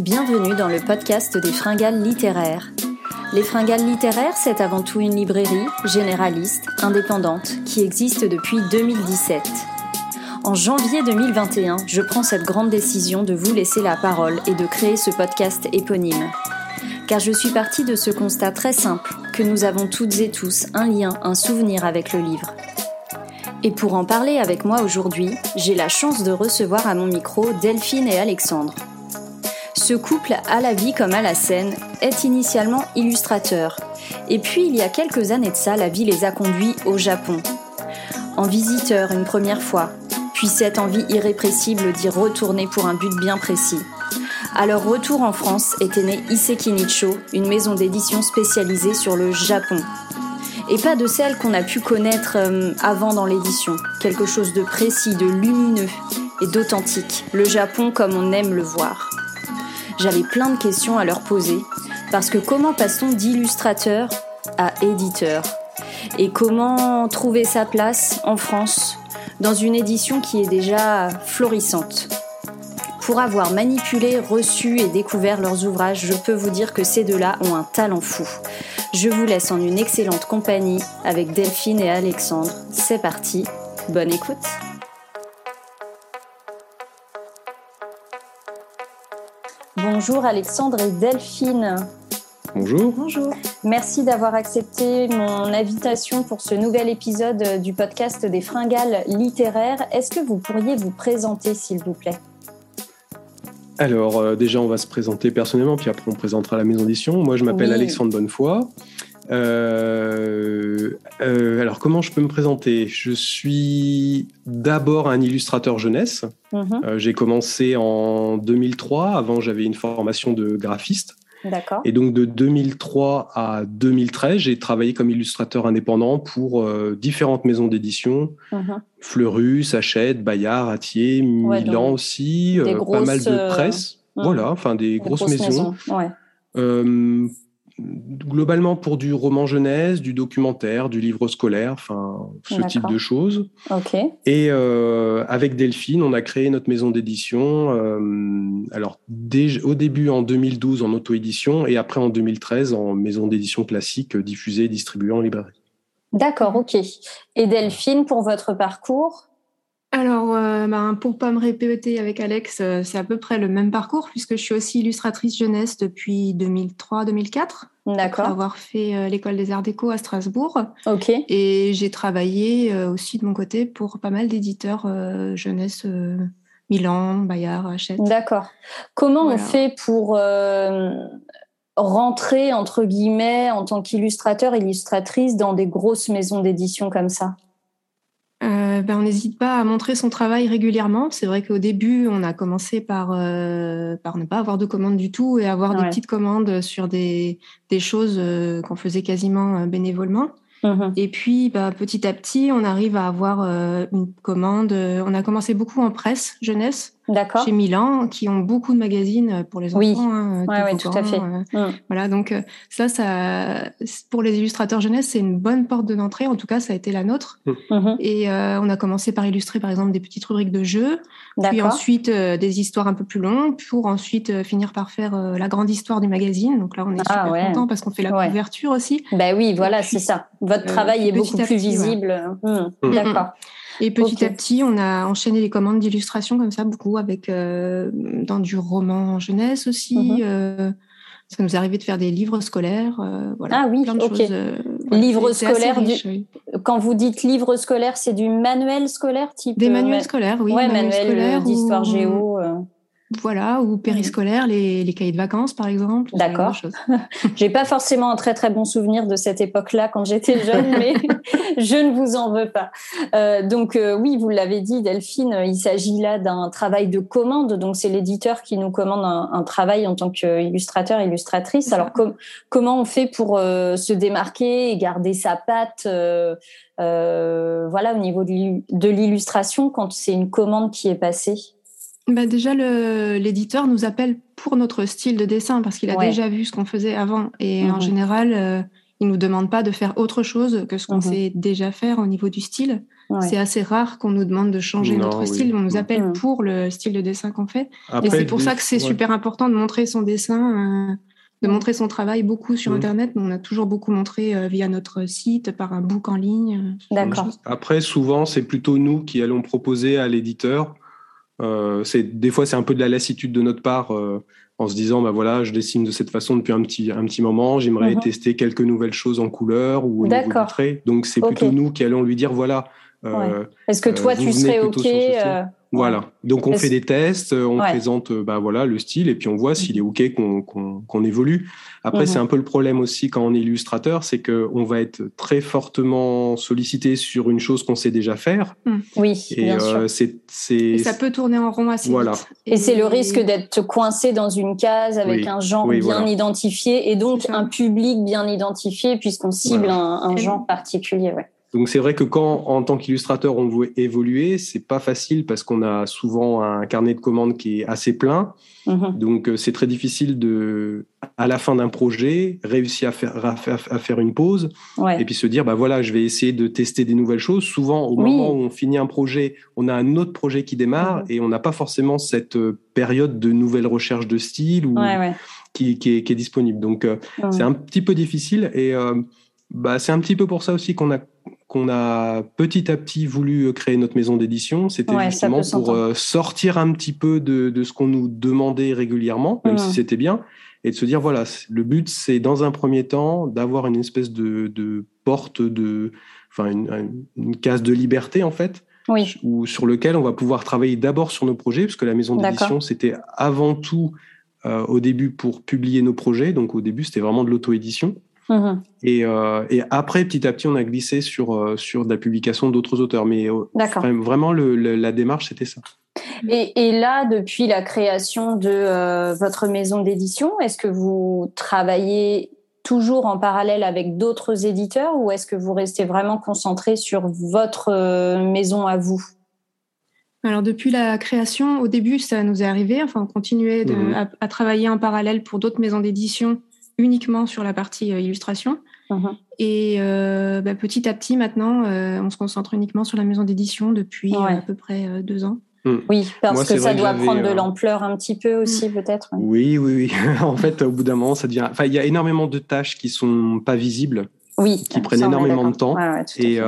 Bienvenue dans le podcast des fringales littéraires. Les fringales littéraires, c'est avant tout une librairie généraliste, indépendante, qui existe depuis 2017. En janvier 2021, je prends cette grande décision de vous laisser la parole et de créer ce podcast éponyme. Car je suis partie de ce constat très simple que nous avons toutes et tous un lien, un souvenir avec le livre. Et pour en parler avec moi aujourd'hui, j'ai la chance de recevoir à mon micro Delphine et Alexandre. Ce couple, à la vie comme à la scène, est initialement illustrateur. Et puis, il y a quelques années de ça, la vie les a conduits au Japon. En visiteur une première fois, puis cette envie irrépressible d'y retourner pour un but bien précis. À leur retour en France était née Iseki Nicho, une maison d'édition spécialisée sur le Japon, et pas de celle qu'on a pu connaître euh, avant dans l'édition. Quelque chose de précis, de lumineux et d'authentique. Le Japon comme on aime le voir. J'avais plein de questions à leur poser, parce que comment passe-t-on d'illustrateur à éditeur? Et comment trouver sa place en France dans une édition qui est déjà florissante? Pour avoir manipulé, reçu et découvert leurs ouvrages, je peux vous dire que ces deux-là ont un talent fou. Je vous laisse en une excellente compagnie avec Delphine et Alexandre. C'est parti, bonne écoute. Bonjour Alexandre et Delphine. Bonjour. Bonjour. Merci d'avoir accepté mon invitation pour ce nouvel épisode du podcast des fringales littéraires. Est-ce que vous pourriez vous présenter, s'il vous plaît? Alors, euh, déjà, on va se présenter personnellement, puis après, on présentera la maison d'édition. Moi, je m'appelle Alexandre Bonnefoy. Euh, euh, alors, comment je peux me présenter? Je suis d'abord un illustrateur jeunesse. Mhm. J'ai commencé en 2003. Avant, j'avais une formation de graphiste. D'accord. Et donc de 2003 à 2013, j'ai travaillé comme illustrateur indépendant pour euh, différentes maisons d'édition, mhm. Fleurus, Hachette, Bayard, Atier, Milan aussi, euh, pas mal de presse. Euh, voilà, enfin des, grosses, maisons. maisons globalement pour du roman jeunesse, du documentaire, du livre scolaire, enfin ce type de choses. Ok. Et euh, avec Delphine, on a créé notre maison d'édition. Euh, alors au début en 2012 en auto-édition et après en 2013 en maison d'édition classique diffusée et distribuée en librairie. D'accord, ok. Et Delphine, pour votre parcours alors, euh, ben, pour pas me répéter avec Alex, euh, c'est à peu près le même parcours puisque je suis aussi illustratrice jeunesse depuis 2003-2004. D'accord. Avoir fait euh, l'école des arts déco à Strasbourg. Ok. Et j'ai travaillé aussi de mon côté pour pas mal d'éditeurs jeunesse. Milan, Bayard, Hachette. D'accord. Comment on fait pour rentrer, entre guillemets, en tant qu'illustrateur, illustratrice, dans des grosses maisons d'édition comme ça? Euh, ben, on n'hésite pas à montrer son travail régulièrement. C'est vrai qu'au début, on a commencé par, euh, par ne pas avoir de commandes du tout et avoir des petites commandes sur des, des choses euh, qu'on faisait quasiment bénévolement. Mmh et puis, bah, petit à petit, on arrive à avoir une commande. On a commencé beaucoup en presse jeunesse chez Milan, qui ont beaucoup de magazines pour les enfants. Oui, hein, ouais, tout à fait. Euh, mm. Voilà, donc euh, ça, ça, pour les illustrateurs jeunesse, c'est une bonne porte d'entrée. En tout cas, ça a été la nôtre. Mm. Mm-hmm. Et euh, on a commencé par illustrer, par exemple, des petites rubriques de jeux, puis ensuite des histoires un peu plus longues, pour ensuite finir par faire la grande histoire du magazine. Donc là, on est ah, super content parce qu'on fait la couverture aussi. Ben oui, voilà, c'est ça. Votre travail est beaucoup plus visible. Mm. D'accord. Et petit à petit, on a enchaîné les commandes d'illustration comme ça, beaucoup avec euh, dans du roman jeunesse aussi. Mhm. Euh, ça nous arrivait de faire des livres scolaires, euh, voilà, ah oui, plein de choses. livres scolaires. Du... Quand vous dites livres scolaires, c'est du manuel scolaire type. Des manuels scolaires, oui. Ouais, manuel d'histoire géo. Voilà, ou périscolaire, les, les, cahiers de vacances, par exemple. D'accord. J'ai pas forcément un très très bon souvenir de cette époque-là quand j'étais jeune, mais je ne vous en veux pas. Euh, donc euh, oui, vous l'avez dit, Delphine, il s'agit là d'un travail de commande. Donc c'est l'éditeur qui nous commande un, travail en tant qu'illustrateur, illustratrice. Alors comment on fait pour euh, se démarquer et garder sa patte voilà, au niveau de l'illustration quand c'est une commande qui est passée? Bah déjà, l'éditeur nous appelle pour notre style de dessin parce qu'il a déjà vu ce qu'on faisait avant. Et en général, euh, il nous demande pas de faire autre chose que ce qu'on mhm. sait déjà faire au niveau du style. C'est assez rare qu'on nous demande de changer notre style. On nous appelle mm. pour le style de dessin qu'on fait. et c'est pour ça que c'est super important de montrer son dessin, euh, de montrer son travail beaucoup sur mm. Internet. On a toujours beaucoup montré euh, via notre site, par un book en ligne. D'accord. Après, souvent, c'est plutôt nous qui allons proposer à l'éditeur. C'est des fois, c'est un peu de la lassitude de notre part en se disant bah voilà je dessine de cette façon depuis un petit un petit moment. J'aimerais mhm. tester quelques nouvelles choses en couleur ou au niveau du donc c'est plutôt nous qui allons lui dire voilà euh, est-ce que toi tu serais ok voilà. Donc on fait des tests, on présente bah voilà le style et puis on voit s'il est ok qu'on évolue. Après c'est mhm. un peu le problème aussi quand on est illustrateur, c'est que on va être très fortement sollicité sur une chose qu'on sait déjà faire. Mm. Oui. Et, bien euh, et ça peut tourner en rond assez voilà. vite. Et, c'est le risque d'être coincé dans une case avec un genre bien identifié et donc un public bien identifié puisqu'on cible un, un, genre particulier. Ouais. Donc c'est vrai que quand en tant qu'illustrateur on veut évoluer, c'est pas facile parce qu'on a souvent un carnet de commandes qui est assez plein. Mhm. Donc euh, c'est très difficile de à la fin d'un projet réussir à faire à faire, une pause et puis se dire bah voilà je vais essayer de tester des nouvelles choses. Souvent au moment où on finit un projet, on a un autre projet qui démarre mhm. et on n'a pas forcément cette euh, période de nouvelles recherches de style ou Qui, qui, est, qui, est, disponible. Donc euh, c'est un petit peu difficile et bah, c'est un petit peu pour ça aussi qu'on a qu'on a petit à petit voulu créer notre maison d'édition, c'était justement pour euh, sortir un petit peu de, de ce qu'on nous demandait régulièrement, même si mmh. c'était bien, et de se dire voilà, le but c'est dans un premier temps d'avoir une espèce de, de, porte de, enfin une, une, case de liberté en fait, oui. où, sur lequel on va pouvoir travailler d'abord sur nos projets, puisque la maison d'édition c'était avant tout euh, au début pour publier nos projets, donc au début c'était vraiment de l'auto-édition. Mhm. Et, euh, et, après, petit à petit, on a glissé sur, euh, sur de la publication d'autres auteurs. Mais euh, vraiment, le, la démarche, c'était ça. Et, et, là, depuis la création de votre maison d'édition, est-ce que vous travaillez toujours en parallèle avec d'autres éditeurs ou est-ce que vous restez vraiment concentré sur votre maison à vous? Alors depuis la création, au début, ça nous est arrivé. Enfin, on continuait de, mhm. à, à, travailler en parallèle pour d'autres maisons d'édition uniquement sur la partie euh, illustration. Mhm. Et euh, bah, petit à petit, maintenant, euh, on se concentre uniquement sur la maison d'édition depuis à peu près deux ans. Hmm. Oui, parce que ça doit prendre de l'ampleur un petit peu aussi, hmm. peut-être. Oui, oui, oui. en fait, au bout d'un moment, ça devient. Enfin, il y a énormément de tâches qui sont pas visibles. Oui. Qui prennent énormément de temps. et,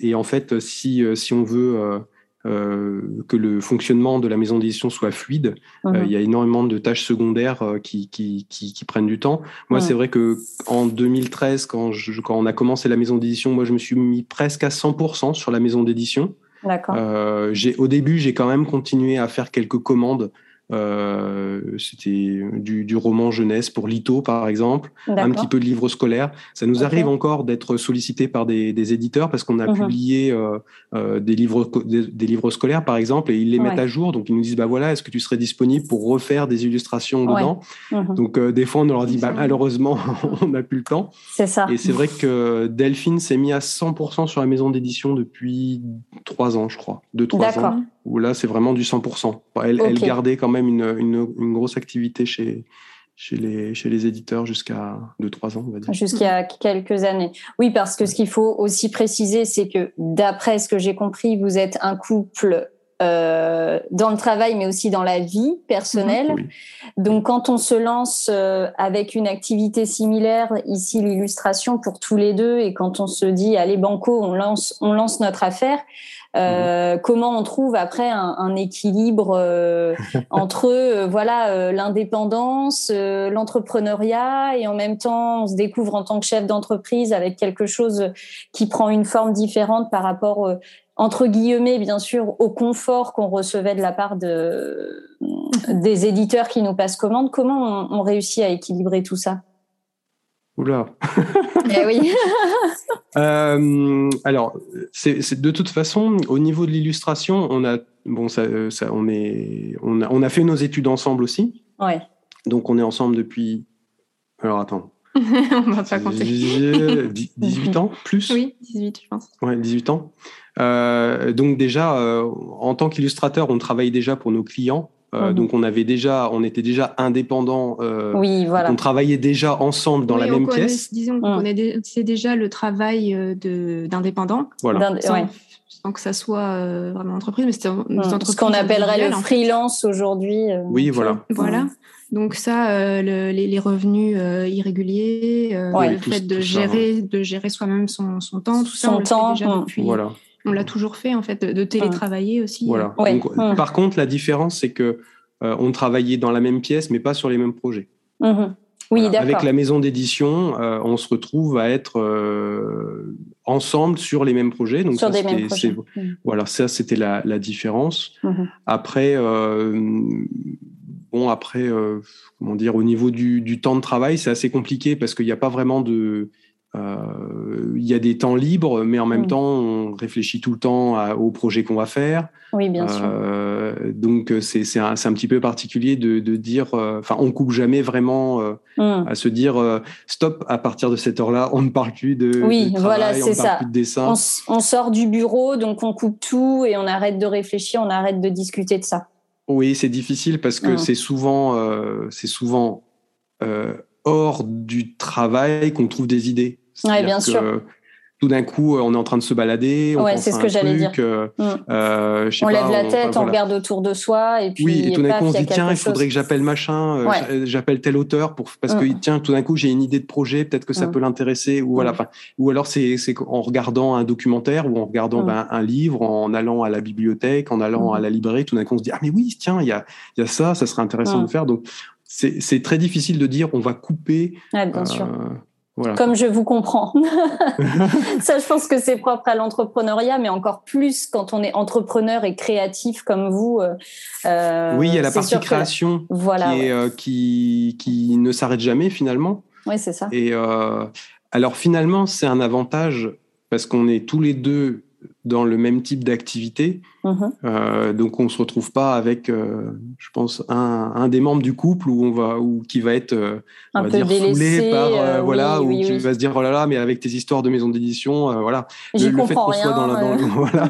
et en fait, si, si on veut euh, que le fonctionnement de la maison d'édition soit fluide. Euh, mhm. il y a énormément de tâches secondaires euh, qui, qui, qui, prennent du temps. Moi, c'est vrai que en 2013, quand, je, quand on a commencé la maison d'édition, moi, je me suis mis presque à 100% sur la maison d'édition. Au début, j'ai quand même continué à faire quelques commandes euh, c'était du, du, roman jeunesse pour Lito, par exemple, un petit peu de livres scolaires. Ça nous arrive encore d'être sollicité par des, des, éditeurs parce qu'on a mhm. publié euh, euh, des, livres, des, livres scolaires, par exemple, et ils les mettent à jour. Donc, ils nous disent, bah voilà, est-ce que tu serais disponible pour refaire des illustrations dedans? Mhm. Donc, euh, des fois, on leur dit, bah, malheureusement, on n'a plus le temps. C'est ça. Et c'est vrai que Delphine s'est mis à 100% sur la maison d'édition depuis trois ans, je crois. Deux, trois ans où là, c'est vraiment du 100%. Elle, elle, gardait quand même une, une, une, grosse activité chez, chez, les, chez les éditeurs jusqu'à 2-3 ans, on va dire. Jusqu'à quelques années. Oui, parce que ce qu'il faut aussi préciser, c'est que d'après ce que j'ai compris, vous êtes un couple euh, dans le travail, mais aussi dans la vie personnelle. Donc, quand on se lance euh, avec une activité similaire, ici l'illustration pour tous les deux, et quand on se dit allez banco, on lance, on lance notre affaire, euh, comment on trouve après un, équilibre euh, entre euh, voilà l'indépendance, l'entrepreneuriat et en même temps on se découvre en tant que chef d'entreprise avec quelque chose qui prend une forme différente par rapport entre guillemets bien sûr au confort qu'on recevait de la part de des éditeurs qui nous passent commande. Comment on réussit à équilibrer tout ça? Oula. Eh oui. euh, alors, c'est de toute façon, au niveau de l'illustration, on a bon, ça, ça, on est, on a, on a fait nos études ensemble aussi. Ouais. Donc, on est ensemble depuis. Alors, attends. on va pas compter. 18 ans, plus? Oui, 18, je pense. Ouais, 18 ans. Euh, donc déjà, euh, en tant qu'illustrateur, on travaille déjà pour nos clients Mhm. Donc on avait déjà, on était déjà indépendants. oui, voilà. On travaillait déjà ensemble dans la même pièce. Disons qu'on c'est déjà le travail d'indépendant. Voilà. Sans, que ça soit vraiment entreprise, mais c'était Ce qu'on appellerait le freelance aujourd'hui. oui, voilà. Voilà. Donc ça, euh, les, revenus euh, irréguliers, euh, le fait de gérer, de gérer soi-même son, temps, tout ça, on temps, déjà hum. depuis. Voilà. On l'a toujours fait en fait, de, télétravailler aussi. Voilà. Hum. Par contre, la différence, c'est que on travaillait dans la même pièce, mais pas sur les mêmes projets. Hum, oui, Avec la maison d'édition, on se retrouve à être ensemble sur les mêmes projets. Donc sur des mêmes projets. Voilà, ça c'était la, la, différence. Après, Bon, après, euh, comment dire, au niveau du, temps de travail, c'est assez compliqué parce qu'il n'y a pas vraiment de. Euh, il y a des temps libres, mais en même mm. temps, on réfléchit tout le temps au projet qu'on va faire. Oui, bien sûr. Euh, donc, c'est un, un, petit peu particulier de, dire. Enfin, on coupe jamais vraiment mm. à se dire stop, à partir de cette heure-là, on ne parle plus de. Oui, voilà, c'est ça. Plus de dessin. On, on sort du bureau, donc on coupe tout et on arrête de réfléchir, on arrête de discuter de ça. Oui, c'est difficile parce que c'est souvent, euh, c'est souvent euh, hors du travail qu'on trouve des idées. Bien sûr tout d'un coup, euh, on est en train de se balader. On ouais, c'est ce que j'allais dire. Euh, mm. euh, on lève la tête, on regarde autour de soi, et puis. Oui, et tout d'un coup, on se dit tiens, il faudrait que j'appelle machin, j'appelle tel auteur pour parce que mm. tiens, tout d'un coup, j'ai une idée de projet, peut-être que ça mm. peut l'intéresser, ou voilà. Ou alors c'est en regardant un documentaire ou en regardant ben, un livre, en allant à la bibliothèque, en allant à la librairie, tout d'un coup, on se dit ah mais oui, tiens, il y a il y a ça, ça serait intéressant de faire. Donc c'est très difficile de dire on va couper. bien sûr comme je vous comprends. ça, je pense que c'est propre à l'entrepreneuriat, mais encore plus quand on est entrepreneur et créatif comme vous. Euh, euh oui, il y a la partie création voilà, qui, euh, qui, qui, ne s'arrête jamais finalement. Oui, c'est ça. Et euh, alors finalement, c'est un avantage parce qu'on est tous les deux dans le même type d'activité. Mhm. Euh, donc on ne se retrouve pas avec, euh, je pense, un, un, des membres du couple où on va, ou qui va être euh, un peu dire, délaissé, par voilà, ou qui va se dire oh là là, mais avec tes histoires de maison d'édition, voilà. Le, le, fait qu'on soit dans, dans voilà,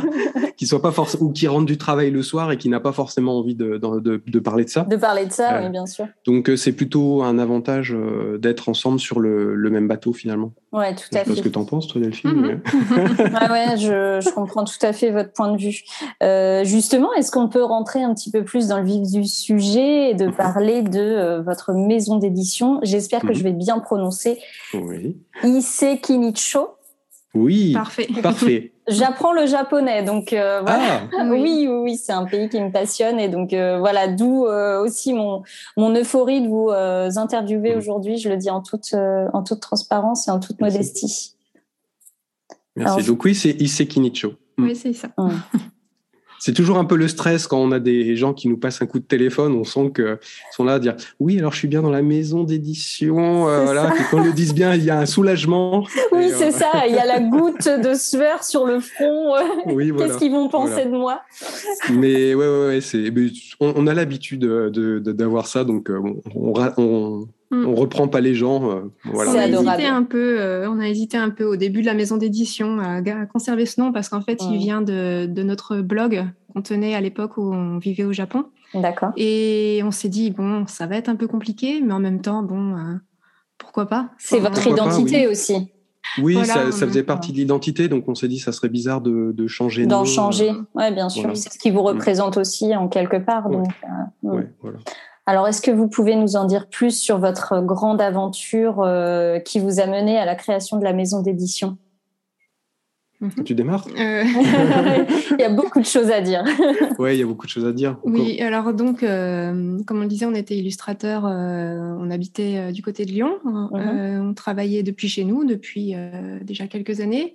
qui soit pas forcément ou qui rentre du travail le soir et qui n'a pas forcément envie de, de, de, parler de ça. De parler de ça, oui, bien sûr. Donc c'est plutôt un avantage d'être ensemble sur le, le, même bateau finalement. Ouais, tout à fait. ce que tu en penses, toi, Delphine. Mhm. ouais, ouais, je, je comprends tout à fait votre point de vue. Euh, justement, est-ce qu'on peut rentrer un petit peu plus dans le vif du sujet et de mhm. parler de euh, votre maison d'édition? J'espère que mhm. je vais bien prononcer. Oui. Issei Kinicho. Oui, parfait. parfait. J'apprends le japonais, donc euh, voilà. Ah. oui, oui, oui, c'est un pays qui me passionne et donc voilà, d'où aussi mon mon euphorie de vous interviewer aujourd'hui. Je le dis en toute en toute transparence et en toute modestie. Merci. donc oui, c'est Issei Kinicho. Oui, c'est ça. C'est toujours un peu le stress quand on a des gens qui nous passent un coup de téléphone. On sent qu'ils sont là à dire oui, alors je suis bien dans la maison d'édition. Euh, voilà, quand ils le disent bien, il y a un soulagement. Oui, c'est euh, ça. Il y a la goutte de sueur sur le front. Oui, Qu'est-ce qu'ils vont penser de moi? Mais ouais, ouais, ouais c'est. On, a l'habitude d'avoir ça, donc euh, on, on. On reprend pas les gens. Euh, voilà. On a hésité un peu. Euh, on a hésité un peu au début de la maison d'édition à, conserver ce nom parce qu'en fait, il vient de, notre blog qu'on tenait à l'époque où on vivait au Japon. D'accord. Et on s'est dit bon, ça va être un peu compliqué, mais en même temps, bon, euh, pourquoi pas? C'est votre identité aussi. Oui, ça, faisait partie de l'identité, donc on s'est dit ça serait bizarre de, changer. D'en changer, oui, bien sûr. C'est ce qui vous mm. représente aussi en quelque part. Donc, mm. voilà. Alors, est-ce que vous pouvez nous en dire plus sur votre grande aventure euh, qui vous a mené à la création de la maison d'édition? Mhm. Tu démarres? Euh. Il y a beaucoup de choses à dire. oui, il y a beaucoup de choses à dire. Oui, alors donc, euh, comme on le disait, on était illustrateur, on habitait du côté de Lyon, mhm. on travaillait depuis chez nous depuis déjà quelques années.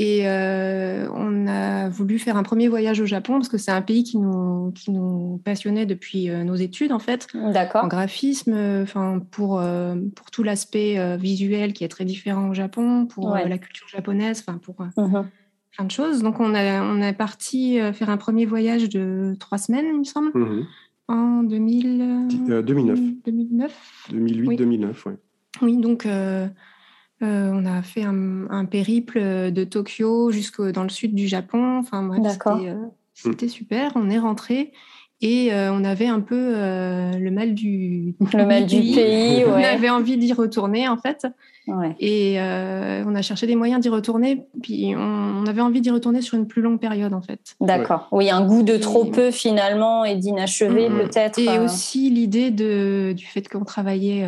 Et euh, on a voulu faire un premier voyage au Japon parce que c'est un pays qui nous, qui nous passionnait depuis euh, nos études, en fait. D'accord. En graphisme, enfin, pour, euh, pour tout l'aspect visuel qui est très différent au Japon, pour la culture japonaise, enfin, pour mhm. plein de choses. Donc, on, a, on est parti faire un premier voyage de trois semaines, il me semble, mhm. en 2000, 2009. 2009. 2008-2009, oui. Oui, donc euh, on a fait un, périple de Tokyo jusqu'au dans le sud du Japon. Enfin, bref, c'était, euh, super. On est rentré Et on avait un peu le mal du, le mal du pays. On avait envie d'y retourner en fait. Et on a cherché des moyens d'y retourner. Puis on, avait envie d'y retourner sur une plus longue période en fait. D'accord. Oui, un goût de trop peu finalement et d'inachevé peut-être. Et aussi l'idée du fait qu'on travaillait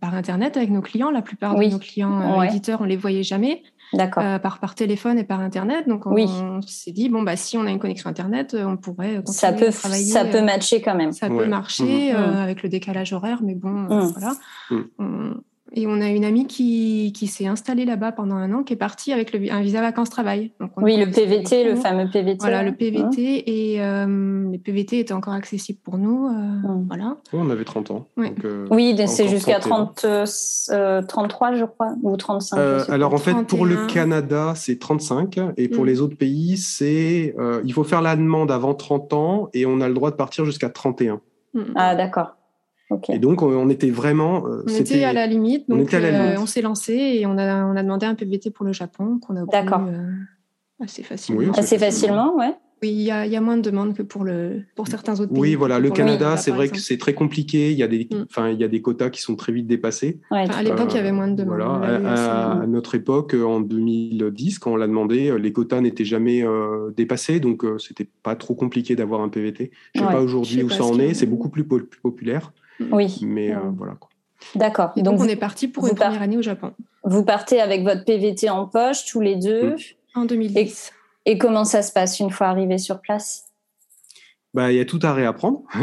par internet avec nos clients. La plupart de nos clients éditeurs, on les voyait jamais. Euh, par, par téléphone et par Internet. Donc, on, s'est dit, bon, bah, si on a une connexion Internet, euh, on pourrait continuer ça peut, à travailler. Ça peut euh, matcher quand même. Ça peut marcher mmh. avec le décalage horaire, mais bon, mmh. voilà. Mmh. Et on a une amie qui, qui s'est installée là-bas pendant un an, qui est partie avec le, un visa vacances-travail. Oui, le PVT, le fameux PVT. Voilà, le PVT. Et euh, les PVT étaient encore accessibles pour nous. Euh, mmh. voilà. on avait 30 ans. Euh, oui, c'est jusqu'à 30, 33, je crois, ou 35. alors en fait, pour le Canada, c'est 35. Et pour mmh. les autres pays, c'est il faut faire la demande avant 30 ans et on a le droit de partir jusqu'à 31. Mmh. Ah, d'accord. Et donc, on était vraiment. Euh, on était à la limite. Donc, euh, on, s'est lancé et on a, on a demandé un PVT pour le Japon qu'on a obtenu euh, assez facilement. assez facilement, ouais. Oui, il y, a, y, a moins de demandes que pour, le, pour certains autres pays. Oui, voilà. Le Canada, c'est vrai que c'est très compliqué. Il y, a des, mm. enfin, il y a des quotas qui sont très vite dépassés. à l'époque, il y avait moins de demandes. Voilà. À, notre époque, en 2010, quand on l'a demandé, les quotas n'étaient jamais dépassés. Donc, c'était pas trop compliqué d'avoir un PVT. Je ne sais pas aujourd'hui où ça en est. C'est beaucoup plus populaire. Oui. Mais euh, voilà. D'accord. Et donc, on est parti pour une première année au Japon. Vous partez avec votre PVT en poche tous les deux. Mm. En 2010. Et, comment ça se passe une fois arrivé sur place? Bah, il y a tout à réapprendre.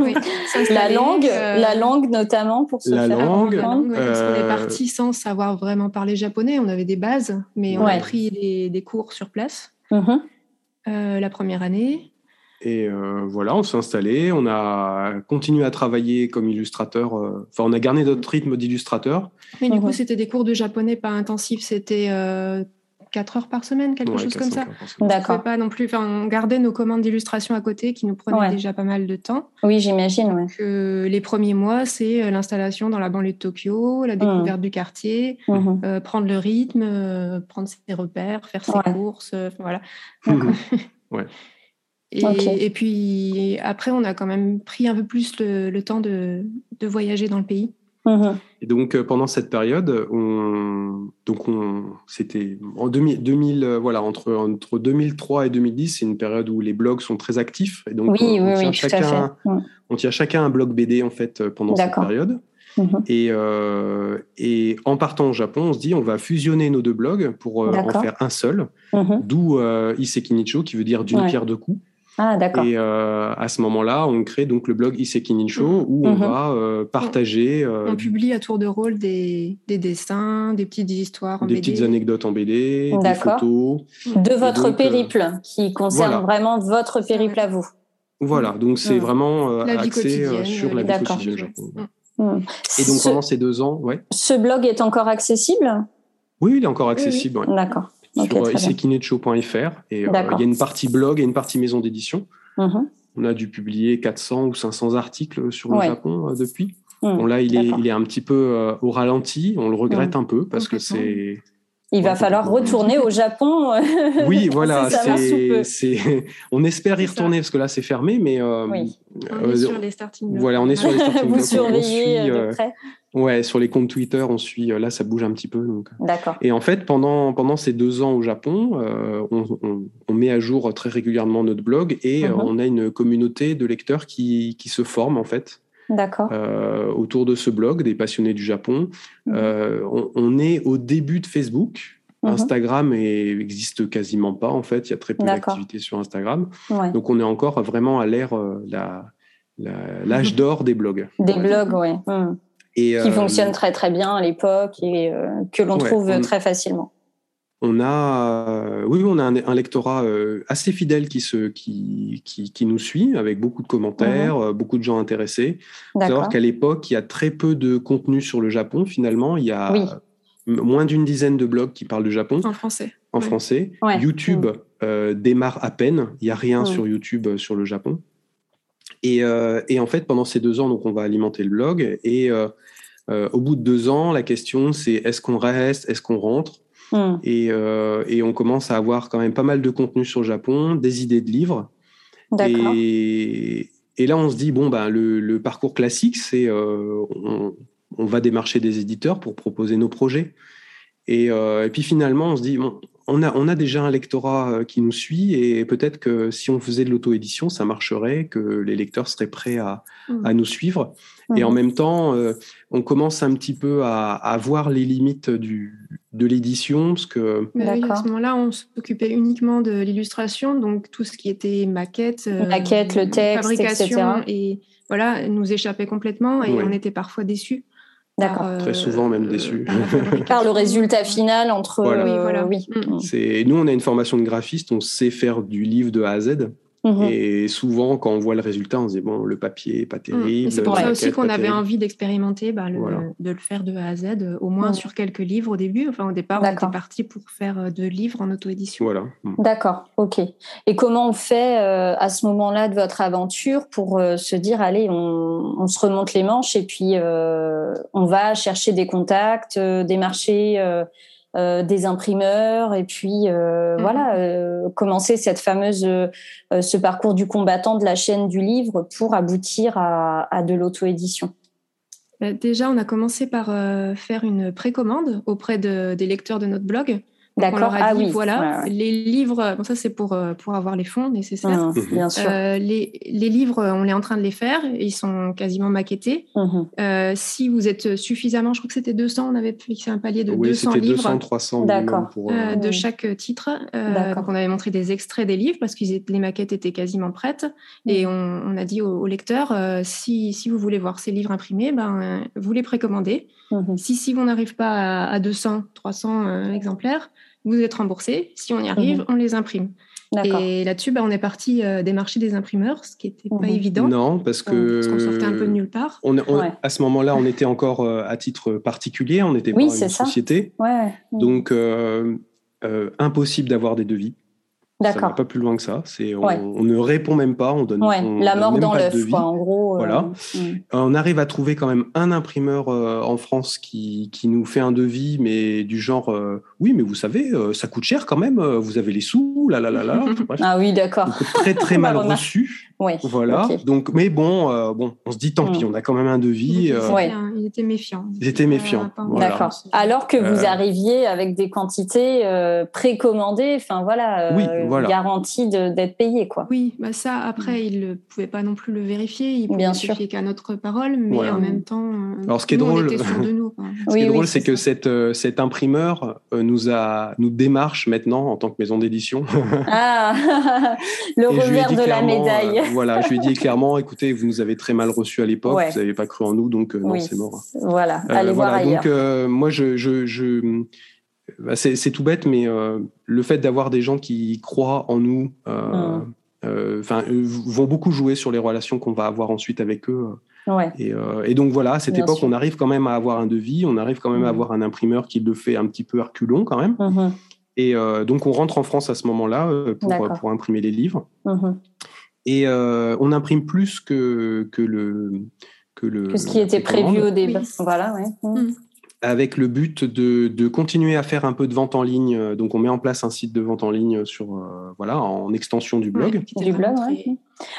oui, la langue, euh, la langue notamment pour se la faire langue, On est euh, parti sans savoir vraiment parler japonais. On avait des bases, mais on a pris des, cours sur place. Mm-hmm. la première année. Et euh, voilà, on s'est installé, on a continué à travailler comme illustrateur. Euh, enfin, on a gardé notre rythme d'illustrateur. Mais du coup, c'était des cours de japonais pas intensifs, c'était euh, 4 heures par semaine, quelque chose comme ça. D'accord. Pas non plus. Enfin, on gardait nos commandes d'illustration à côté, qui nous prenaient déjà pas mal de temps. Oui, j'imagine. Ouais. Euh, les premiers mois, c'est l'installation dans la banlieue de Tokyo, la découverte mmh. du quartier, mmh. prendre le rythme, prendre ses repères, faire ses courses, voilà. ouais. Et, puis après, on a quand même pris un peu plus le, temps de, voyager dans le pays. Mhm. Et donc euh, pendant cette période, on, donc on, c'était en 2000, euh, voilà, entre, entre 2003 et 2010, c'est une période où les blogs sont très actifs. Et donc oui, on, oui, tient chacun, on tient chacun un blog BD en fait euh, pendant cette période. Mhm. Et, et, en partant au Japon, on se dit on va fusionner nos deux blogs pour en faire un seul, mhm. d'où Isekinicho qui veut dire d'une pierre deux coups. Ah, d'accord. Et euh, à ce moment-là, on crée donc le blog Iseki Show où on mhm. va euh, partager. Euh, on publie à tour de rôle des, des dessins, des petites histoires en des petites anecdotes en BD, des photos. De votre périple, qui concerne vraiment votre périple à vous. Voilà, donc c'est vraiment axé sur la vie quotidienne Japon. Mm. Et donc pendant ces deux ans, ouais. Ce blog est encore accessible? Oui, il est encore accessible. D'accord sur isekinecho.fr. Et euh, il y a une partie blog et une partie maison d'édition. Mhm. On a dû publier 400 ou 500 articles sur le Japon euh, depuis. Mhm. Bon, là, il est, il est un petit peu euh, au ralenti. On le regrette mhm. un peu parce que c'est. Il va falloir retourner au Japon. oui, voilà. c'est, on espère y retourner parce que là, c'est fermé, mais. on est sur les starting Voilà, on est sur les starting Vous surveillez de près. Ouais, sur les comptes Twitter, on suit. Euh, là, ça bouge un petit peu. Donc. Euh. D'accord. Et en fait, pendant pendant ces deux ans au Japon, euh, on, on, met à jour très régulièrement notre blog et mhm. on a une communauté de lecteurs qui, qui se forme en fait. D'accord. autour de ce blog, des passionnés du Japon. Mhm. on, est au début de Facebook. Mhm. Instagram n'existe quasiment pas en fait. Il y a très peu d'activité sur Instagram. Donc on est encore vraiment à l'ère la l'âge d'or des blogs. Des blogs, qui euh, fonctionne très très bien à l'époque et euh, que l'on trouve très facilement. On a, euh, oui, on a un, lectorat assez fidèle qui, se, qui, qui, nous suit avec beaucoup de commentaires, mhm. beaucoup de gens intéressés. savoir qu'à l'époque, il y a très peu de contenu sur le Japon. Finalement, il y a moins d'une dizaine de blogs qui parlent de Japon. En français. En français. YouTube mm. démarre à peine. Il n'y a rien mm. sur YouTube sur le Japon. Et, et, en fait, pendant ces deux ans, donc, on va alimenter le blog. Et euh, au bout de deux ans, la question c'est est-ce qu'on reste, est-ce qu'on rentre? Hmm. euh, et, on commence à avoir quand même pas mal de contenu sur le Japon, des idées de livres. Et, et là, on se dit, bon, ben, le, parcours classique, c'est on, on, va démarcher des éditeurs pour proposer nos projets. Et, et puis finalement, on se dit, bon, on a, on a déjà un lectorat euh, qui nous suit et peut-être que si on faisait de l'auto-édition, ça marcherait, que les lecteurs seraient prêts à, mmh. nous suivre. Et en mmh. même temps, euh, on commence un petit peu à, voir les limites du, de l'édition. Parce que... à ce moment-là, on s'occupait uniquement de l'illustration, donc tout ce qui était maquette, euh, maquette le texte, fabrication, etc. et voilà, nous échappait complètement et on était parfois déçus. D'accord. Euh, Très souvent même déçu. Par le résultat final entre. Voilà. Oui, voilà. oui. Mm. C'est nous on a une formation de graphiste, on sait faire du livre de A à Z. Mhm. Et souvent, quand on voit le résultat, on se dit bon, le papier n'est pas mm. terrible. C'est pour ça aussi qu'on avait envie d'expérimenter, bah, de le faire de A à Z, euh, au moins mm. sur quelques livres au début. Enfin, au départ, on était parti pour faire euh, deux livres en auto-édition. Voilà. Mm. D'accord, ok. Et comment on fait euh, à ce moment-là de votre aventure pour se dire allez, on, se remonte les manches et puis on va chercher des contacts, des marchés euh, des imprimeurs et puis euh, mm-hmm. voilà euh, commencer cette fameuse ce parcours du combattant de la chaîne du livre pour aboutir à, à de l'auto-édition. Déjà, on a commencé par faire une précommande auprès de, des lecteurs de notre blog D'accord. Ah oui. Voilà, les livres. Bon, ça c'est pour euh, pour avoir les fonds nécessaires. Mmh, bien sûr. Euh, les, les livres, on est en train de les faire. Ils sont quasiment maquettés. Mmh. Euh, si vous êtes suffisamment, je crois que c'était 200. On avait fixé un palier de 200 livres. 200, 300 D'accord. Euh, de chaque titre. donc on avait montré des extraits des livres parce que les maquettes étaient quasiment prêtes. Et mmh. on, on, a dit aux, lecteurs si si vous voulez voir ces livres imprimés, ben vous les précommandez. Si si on n'arrive pas à, à 200, 300 exemplaires vous êtes remboursé. Si on y arrive, mhm. on les imprime. Et là-dessus, bah, on est parti euh, des marchés des imprimeurs, ce qui n'était pas mhm. évident. Non, parce que. Parce qu'on sortait un peu de nulle part. On, À ce moment-là, on était encore euh, à titre particulier, on était pas une société. Donc, euh, impossible d'avoir des devis. Ça va pas plus loin que ça. C'est on, ne répond même pas, on donne. la mort dans l'œuf, en gros. Euh, voilà. Mm. On arrive à trouver quand même un imprimeur euh, en France qui, qui nous fait un devis, mais du genre, euh, oui, mais vous savez, ça coûte cher quand même. Vous avez les sous, là, là, là, là. ah oui, d'accord. Très, très mal reçu. Voilà. Donc, mais bon, euh, bon, on se dit tant pis, mm. on a quand même un devis. Euh, Il était méfiant. Il était méfiant. D'accord. Alors que vous euh, arriviez avec des quantités précommandées, enfin voilà, garanties d'être payé, quoi. Oui, bah ça. Après, mm. il ne pouvait pas non plus le vérifier. Il pouvait Bien sûr. qu'à notre parole, mais en même temps. Alors, ce qui est drôle, ce qui est drôle, c'est que cette cet imprimeur nous a nous démarche maintenant en tant que maison d'édition. Ah, le revers de la médaille voilà, je lui ai dit clairement, écoutez, vous nous avez très mal reçus à l'époque, vous n'avez pas cru en nous, donc euh, non, c'est mort. Voilà, euh, allez voir ailleurs. Donc euh, moi, je, je, bah, c'est tout bête, mais le fait d'avoir des gens qui croient en nous, enfin, vont beaucoup jouer sur les relations qu'on va avoir ensuite avec eux. Et, donc voilà, à cette époque, on arrive quand même à avoir un devis, on arrive quand même à hum. avoir un imprimeur qui le fait un petit peu reculon quand même. Hum, et donc on rentre en France à ce moment-là pour, pour, imprimer les livres. Et euh, on imprime plus que, que le. Que, le, ce qui était prévu au début. Voilà, ouais. Avec le but de, de, continuer à faire un peu de vente en ligne. Donc, on met en place un site de vente en ligne sur, euh, voilà, en extension du blog. du blog,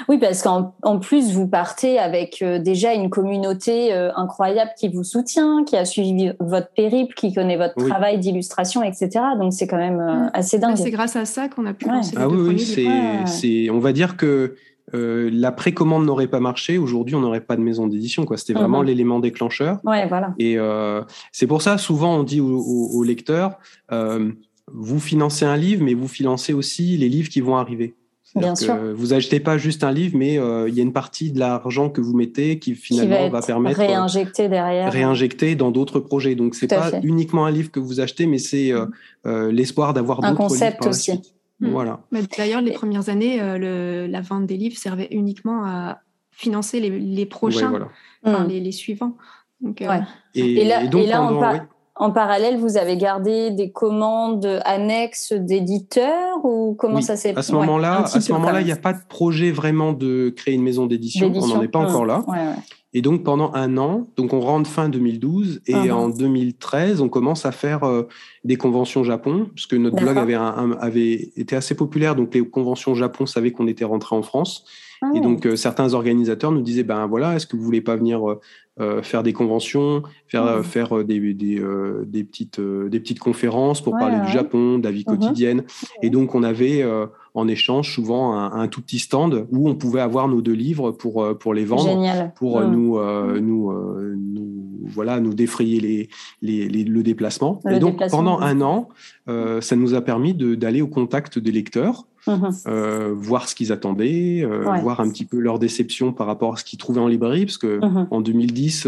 Oui, parce qu'en en plus, vous partez avec euh, déjà une communauté euh, incroyable qui vous soutient, qui a suivi votre périple, qui connaît votre travail d'illustration, etc. Donc, c'est quand même assez dingue. C'est grâce à ça qu'on a pu lancer Ah oui, oui, c'est, on va dire que euh, la précommande n'aurait pas marché, aujourd'hui on n'aurait pas de maison d'édition. Quoi. C'était vraiment mhm. l'élément déclencheur. Ouais, voilà. Et euh, c'est pour ça, souvent on dit aux, lecteurs, euh, vous financez un livre, mais vous financez aussi les livres qui vont arriver. Bien sûr. Vous achetez pas juste un livre, mais il y a une partie de l'argent que vous mettez qui finalement va, permettre réinjecter derrière, réinjecter dans d'autres projets. Donc c'est pas uniquement un livre que vous achetez, mais c'est mhm. l'espoir d'avoir d'autres livres. Un concept aussi. Mm. Voilà. D'ailleurs, les premières années, euh, la vente des livres servait uniquement à financer les, prochains, mm. les, suivants. Euh, et, là, en, parallèle, vous avez gardé des commandes annexes d'éditeurs ou comment ça s'est À ce moment-là, à ce moment-là, il n'y a pas de projet vraiment de créer une maison d'édition. On n'en est pas encore là. Et donc pendant un an, donc on rentre fin 2012 et uh-huh. en 2013, on commence à faire euh, des conventions Japon, parce que notre blog avait, avait été assez populaire, donc les conventions Japon savaient qu'on était rentré en France. Et ah. donc euh, certains organisateurs nous disaient ben voilà, est-ce que vous voulez pas venir euh, euh, faire des conventions, faire, euh, faire des, des, euh, des, petites, des petites conférences pour parler du Japon, de la vie mhm. quotidienne. Et donc, on avait en échange souvent un, tout petit stand où on pouvait avoir nos deux livres pour, pour les vendre, pour mhm. nous, nous, nous, voilà, nous défrayer les, les, le déplacement. et donc, pendant un an, ça nous a permis d'aller au contact des lecteurs. Mhm. voir ce qu'ils attendaient, voir un petit peu leur déception par rapport à ce qu'ils trouvaient en librairie, parce que en 2010,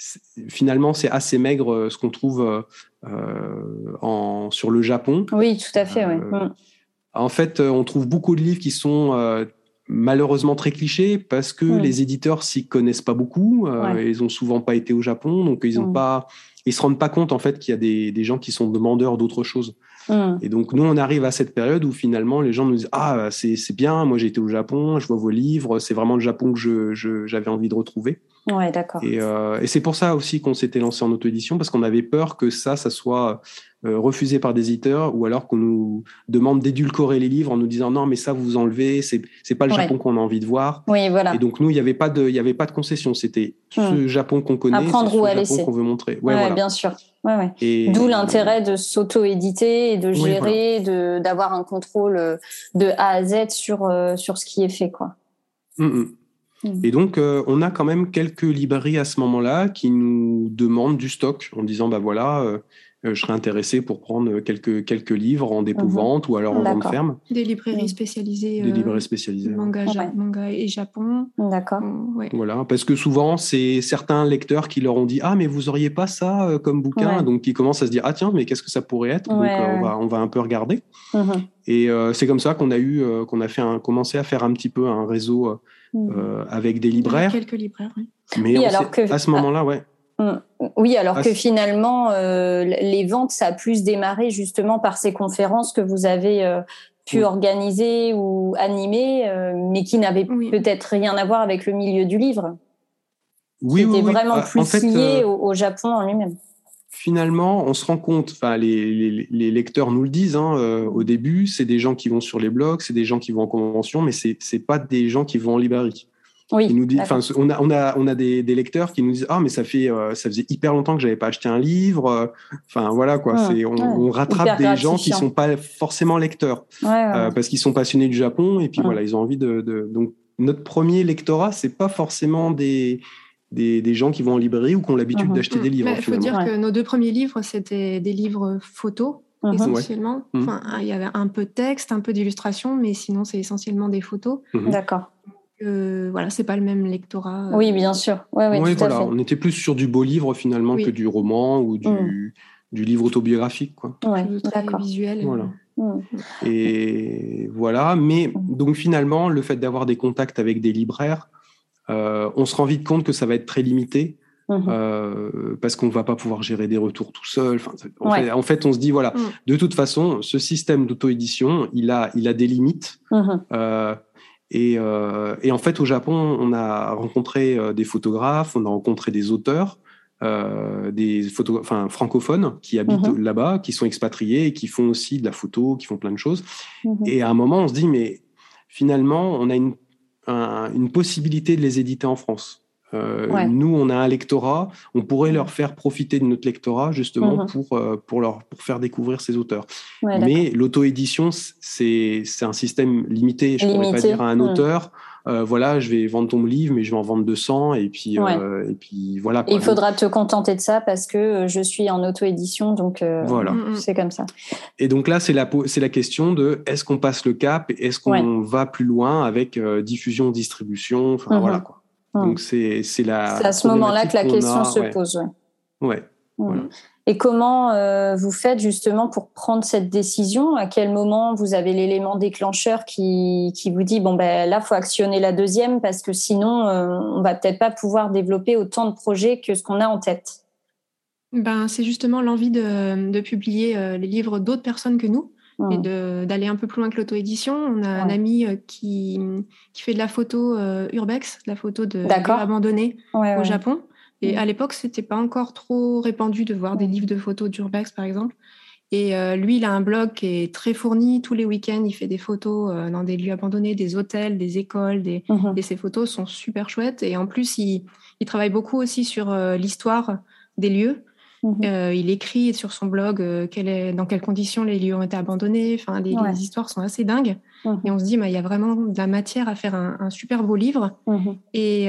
euh, finalement, c'est assez maigre euh, ce qu'on trouve euh, en, sur le Japon. Oui, tout à fait. Mm. En fait, on trouve beaucoup de livres qui sont malheureusement très clichés parce que mm. les éditeurs s'y connaissent pas beaucoup. ils ont souvent pas été au Japon, donc ils ont mm. pas, ils se rendent pas compte en fait qu'il y a des, des, gens qui sont demandeurs d'autre chose. Et donc nous, on arrive à cette période où finalement les gens nous disent ah c'est bien, moi j'ai été au Japon, je vois vos livres, c'est vraiment le Japon que j'avais envie de retrouver. Ouais, d'accord. Euh, et, c'est pour ça aussi qu'on s'était lancé en auto-édition, parce qu'on avait peur que ça, ça soit euh, refusé par des éditeurs, ou alors qu'on nous demande d'édulcorer les livres en nous disant non, mais ça, vous enlevez, c'est, c'est pas le Japon qu'on a envie de voir. Oui, voilà. Et donc, nous, il n'y avait, pas de, y avait pas de concession. C'était ce hmm. Japon qu'on connaît, Apprendre ce Japon qu'on veut montrer. Ouais, bien sûr. Ouais, ouais. Et... D'où l'intérêt de s'auto-éditer et de gérer, de, d'avoir un contrôle euh, de A à Z sur, sur ce qui est fait, quoi. Hum, hum. Mm. Et donc, euh, on a quand même quelques librairies à ce moment-là qui nous demandent du stock en disant, bah voilà, euh, euh, je serais intéressé pour prendre quelques, quelques livres en dépôt-vente mhm. ou alors en vente ferme. Des librairies spécialisées. Des librairies spécialisées. Manga, manga et Japon. D'accord. Voilà, parce que souvent, c'est certains lecteurs qui leur ont dit, ah, mais vous auriez pas ça comme bouquin, donc qui commencent à se dire, ah tiens, mais qu'est-ce que ça pourrait être Donc, on, va, on va un peu regarder. Mhm. Et c'est comme ça qu'on a eu, qu'on a fait un, commencé à faire un petit peu un réseau Mm. Euh, avec des libraires. Quelques libraires, oui. Mais alors que, à ce moment-là, ouais. Mm. Oui, alors que finalement, euh, les ventes, ça a plus démarré justement par ces conférences que vous avez euh, pu organiser ou animer, mais qui n'avaient peut-être rien à voir avec le milieu du livre. Oui, C'était vraiment plus lié au, Japon en lui-même finalement, on se rend compte, enfin, les, lecteurs nous le disent hein, euh, au début, c'est des gens qui vont sur les blogs, c'est des gens qui vont en convention, mais c'est n'est pas des gens qui vont en librairie. Oui. nous dit, on a, on a, on a des, lecteurs qui nous disent ah mais ça fait euh, ça faisait hyper longtemps que j'avais pas acheté un livre. Enfin voilà quoi, c'est on, rattrape des gens qui sont pas forcément lecteurs euh, parce qu'ils sont passionnés du Japon et puis voilà ils ont envie de, de donc notre premier lectorat c'est pas forcément des des, gens qui vont en librairie ou qui ont l'habitude mhm. d'acheter des livres. Il faut dire que nos deux premiers livres, c'était des livres photos, mhm. essentiellement. Mhm. Enfin, il y avait un peu de texte, un peu d'illustration, mais sinon, c'est essentiellement des photos. D'accord. Euh, voilà, c'est pas le même lectorat. Euh. Oui, bien sûr. Ouais, oui, voilà. On était plus sur du beau livre finalement que du roman ou du, du livre autobiographique. Quoi. Ouais, très visuel. Voilà. Et voilà, mais donc finalement, le fait d'avoir des contacts avec des libraires, on se rend vite compte que ça va être très limité. Mhm. Euh, parce qu'on ne va pas pouvoir gérer des retours tout seul. en, fait, on se dit voilà, mhm. de toute façon, ce système d'auto-édition, il a, il a des limites. Mhm. Euh, et, en fait, au Japon, on a rencontré des photographes, on a rencontré des auteurs, des photo, enfin, francophones qui habitent là-bas, qui sont expatriés et qui font aussi de la photo, qui font plein de choses. Et à un moment, on se dit mais finalement, on a une une possibilité de les éditer en France. Euh, nous, on a un lectorat, on pourrait leur faire profiter de notre lectorat justement mhm. pour, euh, pour, leur, pour faire découvrir ces auteurs. Mais l'auto-édition, c'est un système limité. Je ne pourrais pas dire à un auteur, euh, voilà, je vais vendre ton livre, mais je vais en vendre 200 et puis, et puis voilà. il faudra te contenter de ça parce que je suis en auto-édition, donc voilà. Mm, mm. c'est comme ça. Et donc là, c'est la, la question de est-ce qu'on passe le cap, est-ce qu'on va plus loin avec diffusion, distribution, enfin mhm. voilà quoi. Hum. Donc c'est la. C'est à ce moment-là que la question se pose. Ouais. Hum. Et comment euh, vous faites justement pour prendre cette décision? À quel moment vous avez l'élément déclencheur qui, qui, vous dit bon ben là faut actionner la deuxième parce que sinon euh, on va peut-être pas pouvoir développer autant de projets que ce qu'on a en tête? Ben c'est justement l'envie de, de, publier euh, les livres d'autres personnes que nous et d'aller un peu plus loin que l'auto-édition. On a un ami qui, qui fait de la photo urbex, de la photo de abandonnés au Japon. Et à l'époque, c'était pas encore trop répandu de voir des livres de photos d'urbex, par exemple. Et euh, lui, il a un blog qui est très fourni. Tous les week-ends, il fait des photos euh, dans des lieux abandonnés, des hôtels, des écoles. Des... Mhm. Et ses photos sont super chouettes. Et en plus, il, il travaille beaucoup aussi sur euh, l'histoire des lieux. Mhm. il écrit sur son blog quelle est, dans quelles conditions les lieux ont été abandonnés. Enfin, les, histoires sont assez dingues. Mhm. Et on se dit, bah, il y a vraiment de la matière à faire un, un super beau livre. Et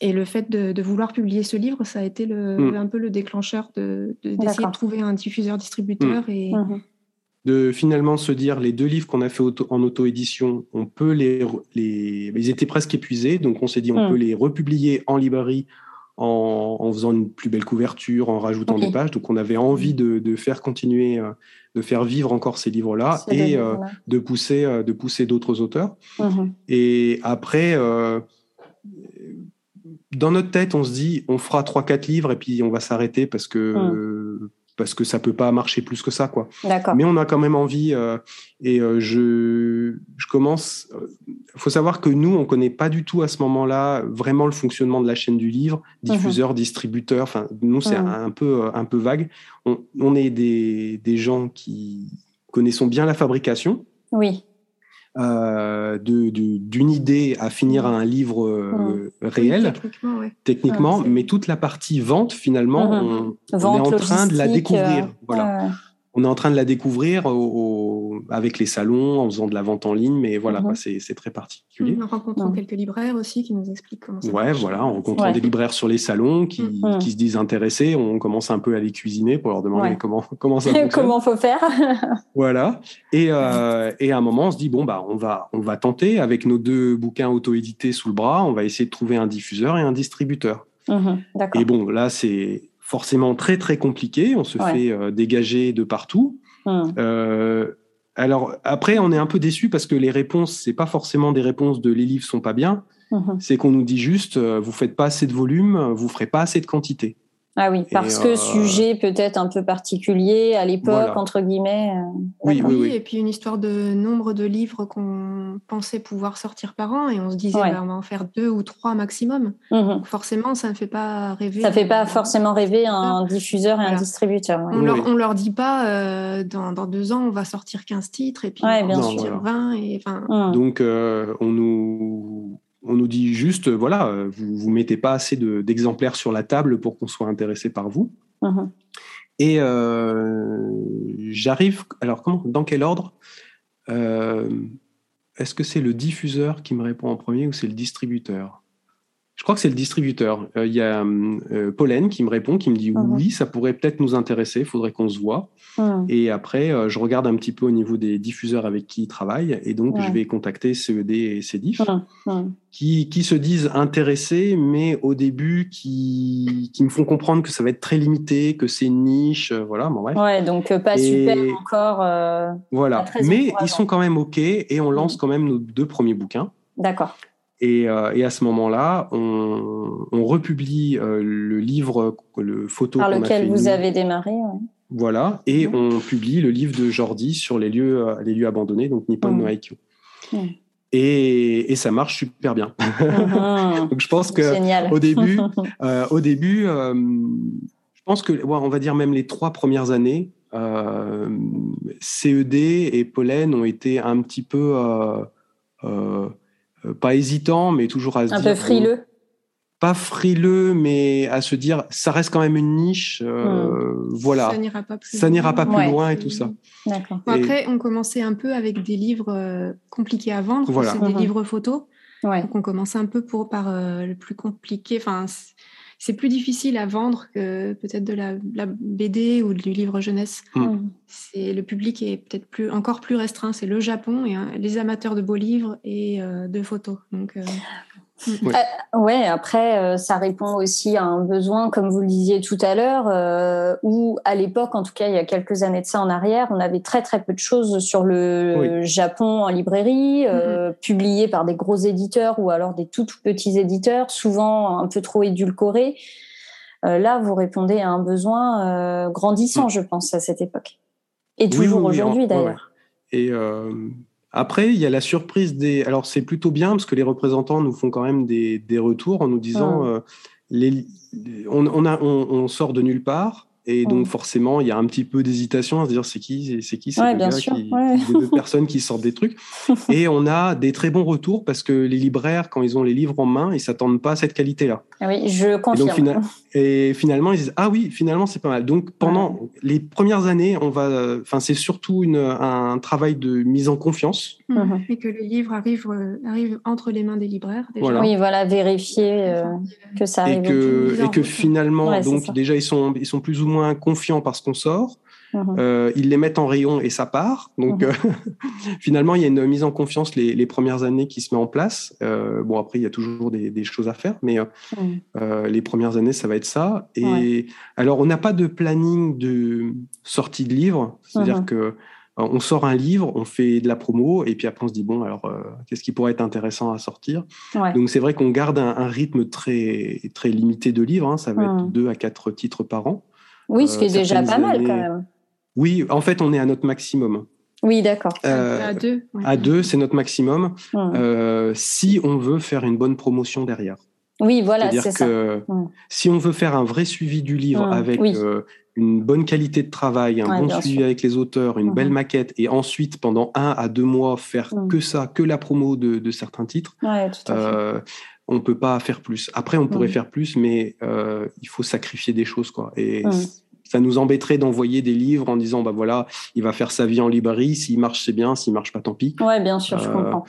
et le fait de, vouloir publier ce livre, ça a été le, un peu le déclencheur d'essayer de, d'essayer de, trouver un diffuseur-distributeur. Et... De finalement se dire, les deux livres qu'on a fait en auto-édition, on peut les, les, Ils étaient presque épuisés, donc on s'est dit, on peut les republier en librairie en, en, faisant une plus belle couverture, en rajoutant des pages. Donc on avait envie de, faire continuer, euh, de faire vivre encore ces livres-là et euh, de pousser, euh, de pousser d'autres auteurs. Mm-hmm. Et après dans notre tête, on se dit, on fera 3-4 livres et puis on va s'arrêter parce que hmm. Parce que ça peut pas marcher plus que ça, quoi. Mais on a quand même envie. Euh, et euh, je je commence. Il euh, faut savoir que nous, on connaît pas du tout à ce moment-là vraiment le fonctionnement de la chaîne du livre, mhm. diffuseur, distributeur. Enfin, nous, c'est un peu un peu vague. On, on est des des gens qui connaissons bien la fabrication. Oui. Euh, d'une idée à finir à un livre euh, réel, techniquement, mais toute la partie vente, finalement, on, est en train de la découvrir. Euh, voilà on est en train de la découvrir avec les salons, en faisant de la vente en ligne, mais voilà, mhm. c'est très particulier. En rencontrant quelques libraires aussi qui nous expliquent comment ça Ouais, voilà, en rencontrant des libraires sur les salons qui, mhm. qui, se disent intéressés, on commence un peu à les cuisiner pour leur demander comment, comment ça fonctionne. comment faut faire. voilà. Et, euh, et, à un moment, on se dit, bon, bah, on va, on va tenter avec nos deux bouquins auto-édités sous le bras, on va essayer de trouver un diffuseur et un distributeur. Mhm, et bon, là, c'est forcément très très compliqué. On se fait euh, dégager de partout. Hum. Euh, alors après, on est un peu déçu parce que les réponses, c'est pas forcément des réponses de les livres sont pas bien. Hum, hum. C'est qu'on nous dit juste, euh, vous faites pas assez de volume, vous ferez pas assez de quantité. Ah oui, parce que euh, sujet peut-être un peu particulier à l'époque, entre guillemets. Euh, oui, oui, oui, et puis une histoire de nombre de livres qu'on pensait pouvoir sortir par an et on se disait bah, on va en faire deux ou trois maximum. Mhm. Donc forcément, ça ne fait pas rêver. Ça ne fait pas forcément rêver un diffuseur et un distributeur. On, leur, on leur dit pas euh, dans, dans, deux ans on va sortir 15 titres et puis on va sortir 20. Et, mhm. Donc on nous on nous dit juste, voilà, vous vous mettez pas assez d'exemplaires sur la table pour qu'on soit intéressé par vous. Uh-huh. Et euh, j'arrive, alors comment, dans quel ordre euh, Est-ce que c'est le diffuseur qui me répond en premier ou c'est le distributeur? Je crois que c'est le distributeur. Euh, il y a euh, Pollen qui me répond, qui me dit mhm. oui, ça pourrait peut-être nous intéresser, il faudrait qu'on se voit. Mhm. Et après, euh, je regarde un petit peu au niveau des diffuseurs avec qui ils travaillent, et donc je vais contacter CED et CEDIF, mhm. qui, qui se disent intéressés, mais au début qui, qui me font comprendre que ça va être très limité, que c'est une niche, voilà. Bon, Ouais, donc pas super encore. voilà, mais ils sont quand même ok, et on lance quand même nos deux premiers bouquins. D'accord. Euh, et, à ce moment-là, on, republie euh, le livre, le photo par lequel vous avez démarré. Voilà, et mhm. on publie le livre de Jordi sur les lieux, euh, les lieux abandonnés, donc Nippon no Haikyuu. Et, et, ça marche super bien. Mhm. donc je pense que au début, au début, je pense que, on va dire même les trois premières années, CED et Pollen ont été un petit peu pas hésitant, mais toujours à se un dire. Un peu frileux. pas frileux, mais à se dire, ça reste quand même une niche. Euh, hmm. Voilà. Ça n'ira pas plus, ça n'ira pas plus loin et tout ça. D'accord. après, on commençait un peu avec des livres euh, compliqués à vendre. Voilà. C'est des mhm. livres photos. Ouais. Donc on commençait un peu pour, par le plus compliqué. Enfin, c'est plus difficile à vendre que peut-être de la, BD ou du livre jeunesse. Hmm. C'est le public est peut-être plus encore plus restreint. C'est le Japon et hein, les amateurs de beaux livres et euh, de photos. Donc euh, Mm. Euh, ouais, après, euh, ça répond aussi à un besoin, comme vous le disiez tout à l'heure, euh, où à l'époque, en tout cas il y a quelques années de ça en arrière, on avait très très peu de choses sur le Japon en librairie, euh, mm-hmm. publiées par des gros éditeurs ou alors des tout, tout petits éditeurs, souvent un peu trop édulcorés. là, vous répondez à un besoin grandissant, mm. je pense, à cette époque. Et toujours aujourd'hui d'ailleurs. Et après, il y a la surprise des. Alors, c'est plutôt bien parce que les représentants nous font quand même des, des retours en nous disant les... on, on, a, on, sort de nulle part. Et donc, forcément, il y a un petit peu d'hésitation à se dire c'est qui, c'est qui, c'est ouais, gars qui, deux personnes qui sortent des trucs. et on a des très bons retours parce que les libraires, quand ils ont les livres en main, ils s'attendent pas à cette qualité-là. Ah oui, je confirme. Et, finalement, ils disent ah oui, finalement, c'est pas mal. Donc, pendant les premières années, on va, enfin, c'est surtout une, un travail de mise en confiance. Mhm. Et que le livre arrive, euh, arrive entre les mains des libraires. Déjà. Oui, voilà, vérifier euh, que ça arrive. Et que, et que finalement, donc déjà, ils sont, ils sont plus ou moins confiants parce qu'on sort. Mhm. Euh, ils les mettent en rayon et ça part. Donc mhm. euh, finalement, il y a une mise en confiance les, premières années qui se met en place. Euh, bon, après, il y a toujours des, choses à faire, mais les premières années, ça va être ça. Et alors, on n'a pas de planning de sortie de livre, c'est-à-dire que on sort un livre, on fait de la promo, et puis après on se dit bon alors qu'est-ce qui pourrait être intéressant à sortir? Donc c'est vrai qu'on garde un, rythme très très limité de livres, hein. ça va être deux à quatre titres par an. Oui, ce qui est déjà pas mal quand même. Oui, en fait, on est à notre maximum. Oui, d'accord. Euh, à deux. À deux, c'est notre maximum. Euh, si on veut faire une bonne promotion derrière. Oui, voilà, c'est ça. Si on veut faire un vrai suivi du livre avec euh, une bonne qualité de travail, un bon suivi avec les auteurs, une belle maquette, et ensuite pendant un à deux mois faire que ça, que la promo de, certains titres, ouais, fait on peut pas faire plus. Après, on pourrait faire plus, mais euh, il faut sacrifier des choses, quoi. Et ça nous embêterait d'envoyer des livres en disant, bah voilà, il va faire sa vie en librairie. S'il marche, c'est bien. S'il marche pas, tant pis. Ouais, bien sûr, je euh, comprends.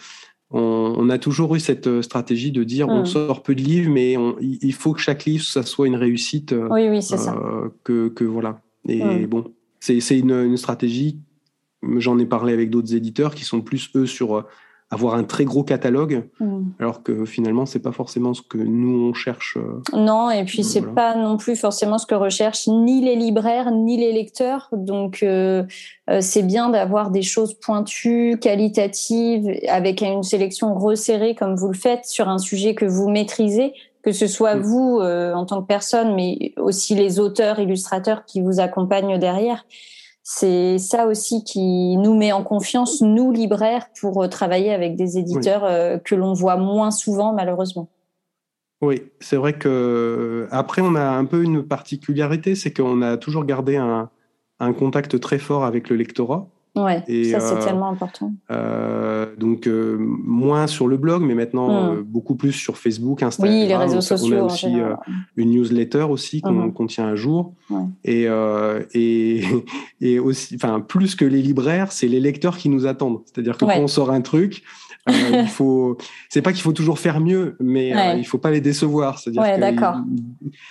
On, a toujours eu cette euh, stratégie de dire, on sort peu de livres, mais il faut que chaque livre, ça soit une réussite. Oui, oui, c'est ça. Que, voilà. Et bon, c'est une, une stratégie. J'en ai parlé avec d'autres éditeurs qui sont plus eux sur avoir un très gros catalogue, mm. alors que finalement, c'est pas forcément ce que nous on cherche. Euh, non, et puis c'est pas non plus forcément ce que recherchent ni les libraires ni les lecteurs. Donc euh, euh, c'est bien d'avoir des choses pointues, qualitatives, avec une sélection resserrée comme vous le faites sur un sujet que vous maîtrisez, que ce soit mm. vous en tant que personne, mais aussi les auteurs, illustrateurs qui vous accompagnent derrière c'est ça aussi qui nous met en confiance, nous libraires, pour euh, travailler avec des éditeurs euh, que l'on voit moins souvent, malheureusement. Oui, c'est vrai que après on a un peu une particularité, c'est qu'on a toujours gardé un, contact très fort avec le lectorat. Ouais, ça c'est euh, tellement important. Euh, donc euh, moins sur le blog, mais maintenant hmm. beaucoup plus sur Facebook, Instagram. Oui, les réseaux sociaux. On a aussi une newsletter aussi qu'on hmm. tient à jour. Et, et, et aussi, enfin plus que les libraires, c'est les lecteurs qui nous attendent. C'est-à-dire que quand on sort un truc, il faut, c'est pas qu'il faut toujours faire mieux, mais euh, il faut pas les décevoir. C'est-à-dire ouais, d'accord.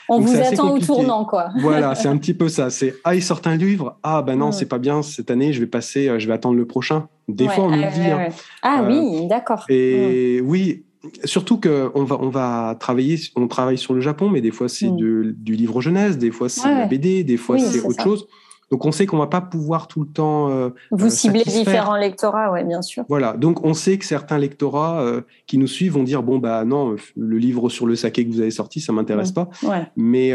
On vous attend au tournant, quoi. voilà, c'est un petit peu ça. C'est ah, ils sortent un livre. Ah ben non, c'est pas bien cette année. Je vais passer, euh, je vais attendre le prochain. Des fois, on nous dit. Hein. Ah oui, d'accord. Et oui, surtout que on va on va travailler on travaille sur le Japon mais des fois c'est mm. du livre jeunesse des fois c'est la BD des fois c'est autre chose donc on sait qu'on va pas pouvoir tout le temps. Euh, Vous euh, ciblez différents lectorats, oui, bien sûr. Voilà, donc on sait que certains lectorats euh, qui nous suivent vont dire bon bah non, le livre sur le saké que vous avez sorti, ça m'intéresse pas. Mais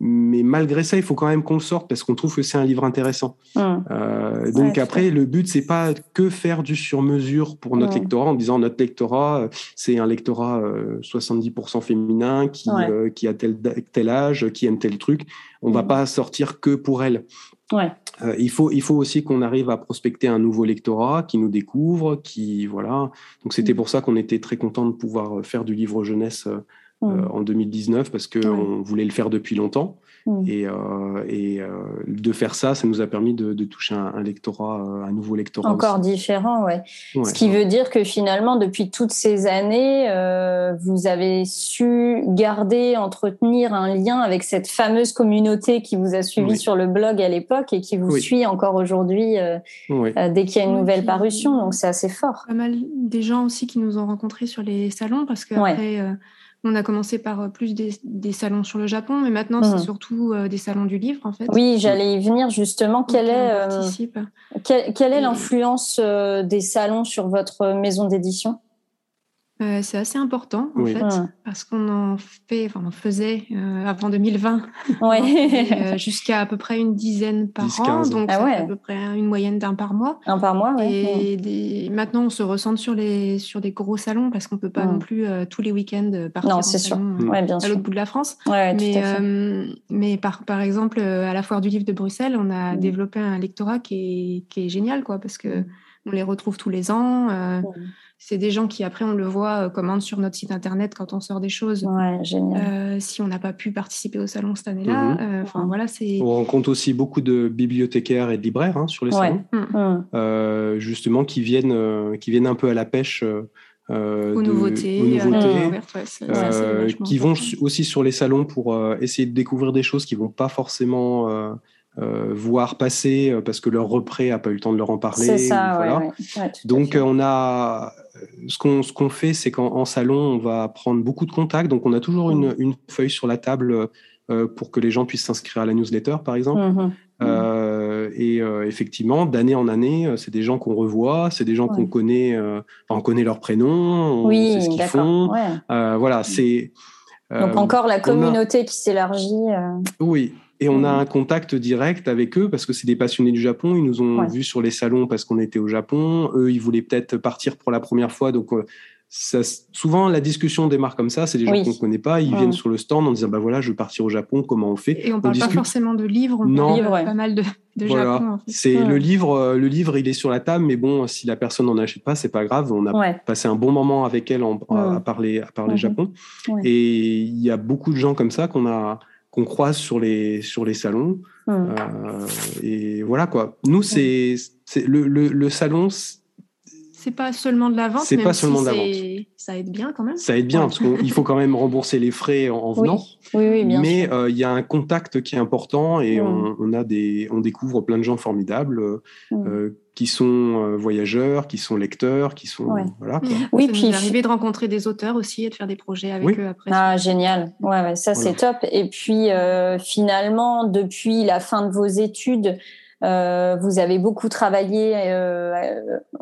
mais malgré ça, il faut quand même qu'on le sorte parce qu'on trouve que c'est un livre intéressant. donc après, le but c'est pas que faire du sur-mesure pour notre lectorat en disant notre lectorat c'est un lectorat 70% féminin qui qui a tel tel âge, qui aime tel truc. On va pas sortir que pour elle. Ouais. Euh, il faut il faut aussi qu'on arrive à prospecter un nouveau lectorat qui nous découvre, qui voilà. Donc c'était mm. pour ça qu'on était très content de pouvoir faire du livre jeunesse euh, mm. en 2019 parce que on voulait le faire depuis longtemps. Mm. Et, euh, et euh, de faire ça, ça nous a permis de, toucher un, lectorat, euh, un nouveau lectorat. Encore différent, ouais. Ce qui veut dire que finalement, depuis toutes ces années, vous avez su garder, entretenir un lien avec cette fameuse communauté qui vous a suivi sur le blog à l'époque et qui vous suit encore aujourd'hui dès qu'il y a une nouvelle parution. Donc c'est assez fort. Pas mal des gens aussi qui nous ont rencontrés sur les salons parce qu'après. On a commencé par euh, plus des, salons sur le Japon, mais maintenant c'est mmh. surtout euh, des salons du livre en fait. Oui, j'allais y venir justement. Quelle est, euh, quelle, est l'influence des salons sur votre maison d'édition? Euh, c'est assez important en fait, parce qu'on en fait, enfin on faisait euh, avant 2020, euh, jusqu'à à peu près une dizaine par an, donc ah à peu près une moyenne d'un par mois. Un par mois, Et maintenant on se ressente sur les sur des gros salons parce qu'on peut pas non plus tous les week-ends partir non, c'est sûr. à l'autre bout de la France. mais mais par par exemple à la foire du livre de Bruxelles, on a mm. développé un lectorat qui est qui est génial quoi, parce que on les retrouve tous les ans. C'est des gens qui, après, on le voit, euh, commandent sur notre site internet quand on sort des choses. Ouais, génial. Euh, si on n'a pas pu participer au salon cette année-là, mhm. euh, enfin voilà, c'est. On rencontre aussi beaucoup de bibliothécaires et de libraires hein, sur les salons, mm. justement, qui viennent, qui viennent un peu à la pêche. aux, nouveautés, qui vont aussi sur les salons pour essayer de découvrir des choses qui vont pas forcément euh, voir passer euh, parce que leur repré a pas eu le temps de leur en parler. C'est ça, Donc on a ce qu'on ce qu'on fait, c'est qu'en salon, on va prendre beaucoup de contacts. Donc on a toujours une, une feuille sur la table euh, pour que les gens puissent s'inscrire à la newsletter, par exemple. Mmh mmh. et effectivement, d'année en année, c'est des gens qu'on revoit, c'est des gens qu'on connaît, on connaît leur prénom, on sait ce qu'ils font. voilà, c'est. Donc encore la communauté qui s'élargit. Oui, et on a mhm. un contact direct avec eux parce que c'est des passionnés du Japon. Ils nous ont vus sur les salons parce qu'on était au Japon. Eux, ils voulaient peut-être partir pour la première fois. Donc, euh, ça, souvent, la discussion démarre comme ça. C'est des gens qu'on ne connaît pas. Ils viennent sur le stand en disant bah voilà, je veux partir au Japon. Comment on fait Et on ne parle pas forcément de livres. On non. parle pas mal de, de Japon. C'est le livre. Euh, le livre, il est sur la table. Mais bon, si la personne n'en achète pas, c'est pas grave. On a passé un bon moment avec elle à, parler, à parler mhm. Japon. Et il y a beaucoup de gens comme ça qu'on a qu'on croise sur les, sur les salons. Hum. Euh, et voilà quoi. Nous, c'est le, le, le, salon. C'est pas seulement de la vente, c'est pas seulement de la vente. Ça aide bien quand même. Ça aide bien parce qu'il faut quand même rembourser les frais en, venant. Oui, oui, bien Mais euh, il y a un contact qui est important et hum. on, on, a des, on découvre plein de gens formidables. Hum. Qui sont euh, voyageurs, qui sont lecteurs, qui sont voilà. Oui, puis arriver de rencontrer des auteurs aussi et de faire des projets avec eux après. Ah génial, ouais, ça c'est top. Et puis euh, finalement, depuis la fin de vos études, euh, vous avez beaucoup travaillé euh,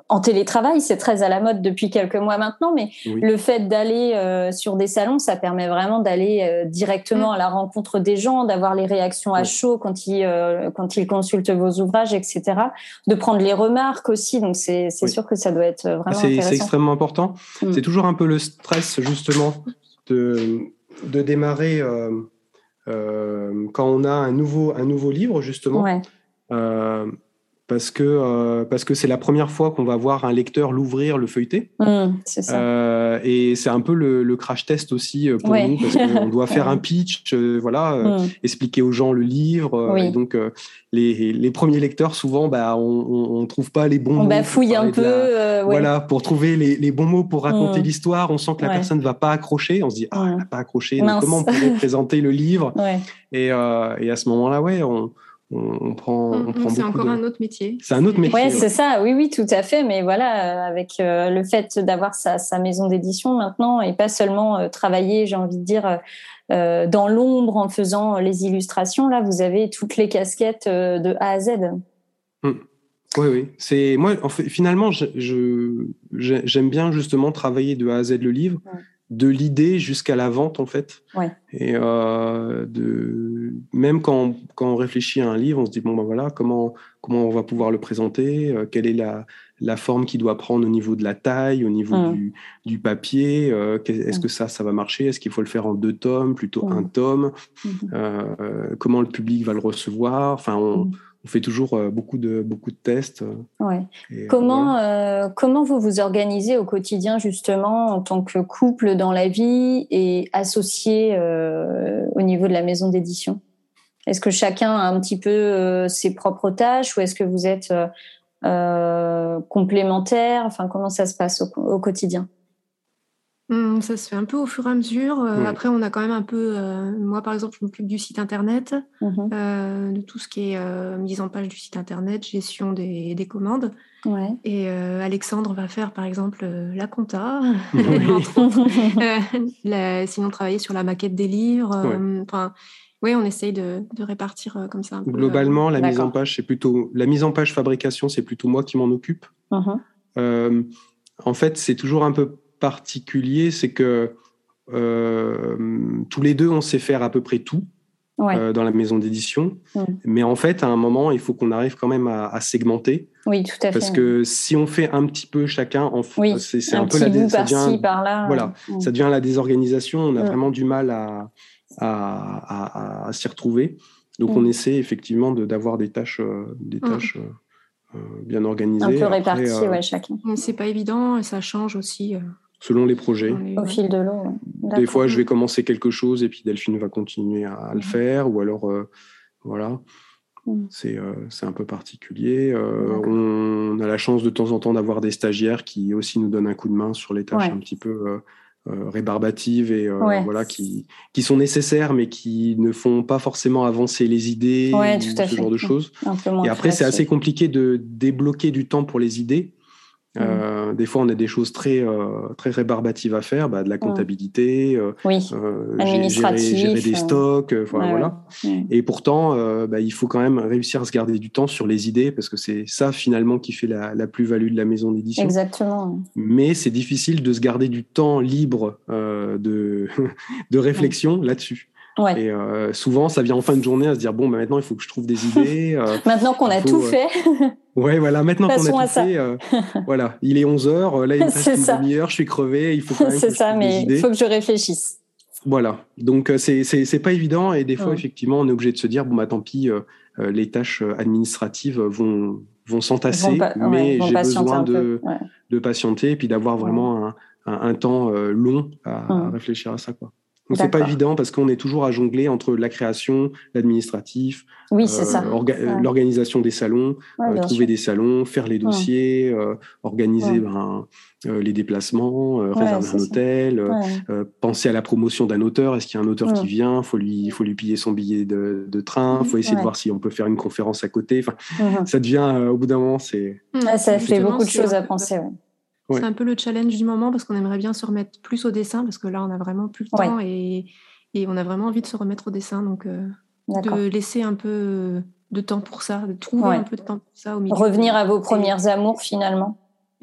en télétravail, c'est très à la mode depuis quelques mois maintenant, mais le fait d'aller euh, sur des salons, ça permet vraiment d'aller directement à la rencontre des gens, d'avoir les réactions à chaud quand ils quand ils consultent vos ouvrages, etc. De prendre les remarques aussi, donc c'est sûr que ça doit être vraiment intéressant. C'est extrêmement important. Mm. C'est toujours un peu le stress justement de de démarrer. quand on a un nouveau, un nouveau livre, justement, ouais. Euh, parce que euh, parce que c'est la première fois qu'on va voir un lecteur l'ouvrir, le feuilleter. Mmh, ça. Euh, et c'est un peu le, crash test aussi pour nous parce qu'on doit faire un pitch, voilà, mmh. expliquer aux gens le livre. Et donc les, les, premiers lecteurs souvent, bah, on, on, trouve pas les bons. On bafouille un peu. Voilà, pour trouver les, les, bons mots pour raconter mmh. l'histoire. On sent que la personne va pas accrocher. On se dit ah, elle n'a pas accroché. Donc, comment on pourrait présenter le livre? Et, et à ce moment-là, ouais, on on, prend, on, prend C'est encore un autre métier. C'est un autre métier. Ouais, c'est ça. Oui, oui, tout à fait. Mais voilà, euh, avec euh, le fait d'avoir sa, maison d'édition maintenant et pas seulement euh, travailler, j'ai envie de dire, dans l'ombre en faisant les illustrations. Là, vous avez toutes les casquettes de A à Z. Mmh. Oui, oui. C'est moi. En fait, finalement, je, j'aime bien justement travailler de A à Z le livre de l'idée jusqu'à la vente en fait. Et euh, de même quand, quand, on réfléchit à un livre, on se dit bon ben voilà comment comment on va pouvoir le présenter, euh, quelle est la, la forme qu'il doit prendre au niveau de la taille, au niveau du, du, papier, euh, est-ce que ça ça va marcher, est-ce qu'il faut le faire en deux tomes plutôt un tome, mm-hmm. comment le public va le recevoir, enfin on, mm on fait toujours euh, beaucoup de, beaucoup de tests. Ouais. Euh, comment, euh, comment vous vous organisez au quotidien justement en tant que couple dans la vie et associé au niveau de la maison d'édition? Est-ce que chacun a un petit peu ses propres tâches ou est-ce que vous êtes complémentaires? Enfin, comment ça se passe au quotidien? Mmh, ça se fait un peu au fur et à mesure. Euh, après, on a quand même un peu. Euh, moi, par exemple, je m'occupe du site internet, mmh euh, de tout ce qui est mise en page du site internet, gestion des, des commandes. Ouais. Et Alexandre va faire, par exemple, la compta. sinon, travailler sur la maquette des livres. Enfin, oui, on essaye de, de répartir comme ça. Un peu, Globalement, la mise en page, c'est plutôt la mise en page fabrication, c'est plutôt moi qui m'en occupe. Mmh en fait, c'est toujours un peu particulier, c'est que tous les deux, on sait faire à peu près tout. Euh, dans la maison d'édition. Mm. Mais en fait, à un moment, il faut qu'on arrive quand même à, segmenter. Oui, tout à fait. Parce que si on fait un petit peu chacun, en c'est un, peu la ça devient, par là. Voilà, mm. ça devient la désorganisation. On a mm. vraiment du mal à, à, s'y retrouver. Donc, on essaie effectivement d'avoir des tâches, euh, des tâches euh, bien organisées. Un peu réparties, ouais, chacun. C'est pas évident et ça change aussi selon les projets. Au fil de l'eau. Des fois, je vais commencer quelque chose et puis Delphine va continuer à, le faire, ou alors, euh, voilà. Mm. Euh, c'est un peu particulier. Euh, on a la chance de temps en temps d'avoir des stagiaires qui aussi nous donnent un coup de main sur les tâches un petit peu rébarbatives et voilà qui, qui sont nécessaires mais qui ne font pas forcément avancer les idées ou ce genre de choses. Et après, c'est assez compliqué de débloquer du temps pour les idées Mmh. Euh, des fois, on a des choses très, euh, très rébarbatives à faire, bah, de la mmh. comptabilité, euh, gérer, des stocks, voilà. Et pourtant, bah, il faut quand même réussir à se garder du temps sur les idées, parce que c'est ça finalement qui fait la, la plus-value de la maison d'édition. Exactement. Mais c'est difficile de se garder du temps libre de, de réflexion là-dessus. Et euh, souvent, ça vient en fin de journée à se dire bon, bah, maintenant, il faut que je trouve des idées. Euh, maintenant qu'on a tout fait. ouais, voilà, maintenant qu'on a tout fait. voilà, il est 11 heures, là, il me reste une demi-heure, je suis crevé, il faut quand même C'est ça, mais il faut que je réfléchisse. Voilà, donc c'est c'est pas évident et des fois, effectivement, on est obligé de se dire bon, bah tant pis, les tâches administratives vont vont s'entasser, mais j'ai besoin de, de patienter et puis d'avoir vraiment un, un, temps long à, à réfléchir à ça, quoi. Donc c'est pas évident parce qu'on est toujours à jongler entre la création, l'administratif, oui, euh, l'organisation des salons, euh, trouver des salons, faire les dossiers, euh, organiser ben, les déplacements, réserver un hôtel, penser à la promotion d'un auteur. Est-ce qu'il y a un auteur qui vient? Faut lui, faut lui piller son billet de, de train. Faut essayer de voir si on peut faire une conférence à côté. Enfin, mhm. ça devient au bout d'un moment, c'est. ça fait beaucoup de choses à penser. C'est un peu le challenge du moment parce qu'on aimerait bien se remettre plus au dessin parce que là, on a vraiment plus le temps et, et, on a vraiment envie de se remettre au dessin. Donc, euh, de laisser un peu de temps pour ça, de trouver un peu de temps pour ça. Au milieu Revenir à vos premières amours finalement.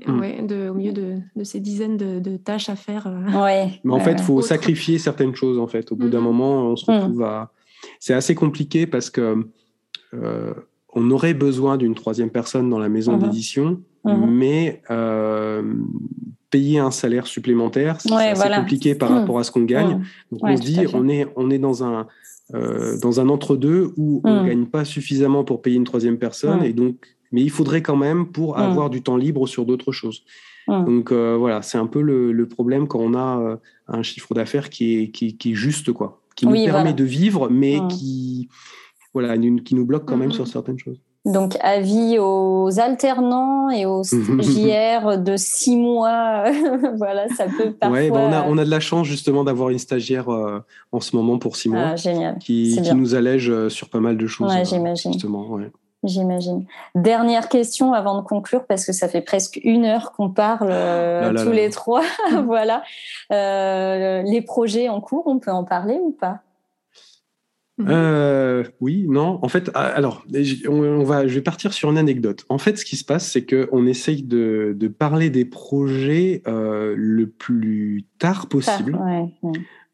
Mm. Oui, au milieu de, de, ces dizaines de, tâches à faire. Euh, ouais. Mais en fait, il faut sacrifier certaines choses. En fait, au bout d'un mm-hmm. moment, on se retrouve mm. à. C'est assez compliqué parce que euh, on aurait besoin d'une troisième personne dans la maison mm-hmm. d'édition Mhm. mais euh, payer un salaire supplémentaire, c'est compliqué par mhm. rapport à ce qu'on gagne. Mhm. Donc on se dit, on est, on est dans un, euh, dans un entre-deux où on ne gagne pas suffisamment pour payer une troisième personne, et donc, mais il faudrait quand même pour avoir du temps libre sur d'autres choses. Donc euh, voilà, c'est un peu le, problème quand on a un chiffre d'affaires qui est, qui, est juste, quoi, qui nous permet de vivre, mais qui, voilà, qui nous bloque quand même sur certaines choses. Donc, avis aux alternants et aux stagiaires de six mois. voilà, ça peut parfois... Ouais, on, a, on a de la chance justement d'avoir une stagiaire euh, en ce moment pour six mois. Ah, génial. Qui, qui nous allège euh, sur pas mal de choses. Ouais, j'imagine. Justement, ouais. J'imagine. Dernière question avant de conclure, parce que ça fait presque une heure qu'on parle euh, tous les trois. voilà. les projets en cours, on peut en parler ou pas? Mhm. Euh, oui, non. En fait, ah, alors, on, va, je vais partir sur une anecdote. En fait, ce qui se passe, c'est qu'on essaye de, parler des projets euh, le plus tard possible.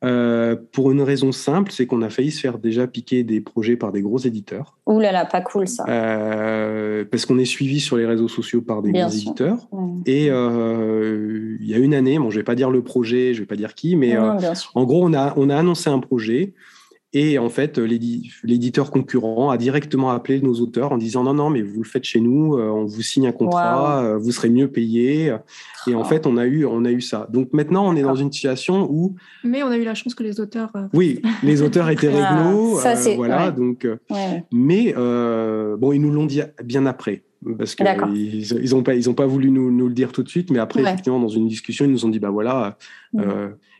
Euh, pour une raison simple, c'est qu'on a failli se faire déjà piquer des projets par des gros éditeurs. Ouh là là, pas cool ça. parce qu'on est suivi sur les réseaux sociaux par des gros éditeurs. Et il y a une année, bon, je vais pas dire le projet, je vais pas dire qui, mais en gros, on a, on a annoncé un projet. Et en fait, l'éditeur concurrent a directement appelé nos auteurs en disant non, non, mais vous le faites chez nous, euh, on vous signe un contrat, euh, vous serez mieux payé. Et en oh. fait, on a eu, on a eu ça. Donc maintenant, on est dans une situation où. Mais on a eu la chance que les auteurs. Euh, oui, les auteurs étaient réglo. ça, voilà. Donc, mais bon, ils nous l'ont dit bien après parce qu'ils ils ont pas ils ont pas voulu nous, nous, le dire tout de suite mais après effectivement dans une discussion ils nous ont dit bah voilà mmh.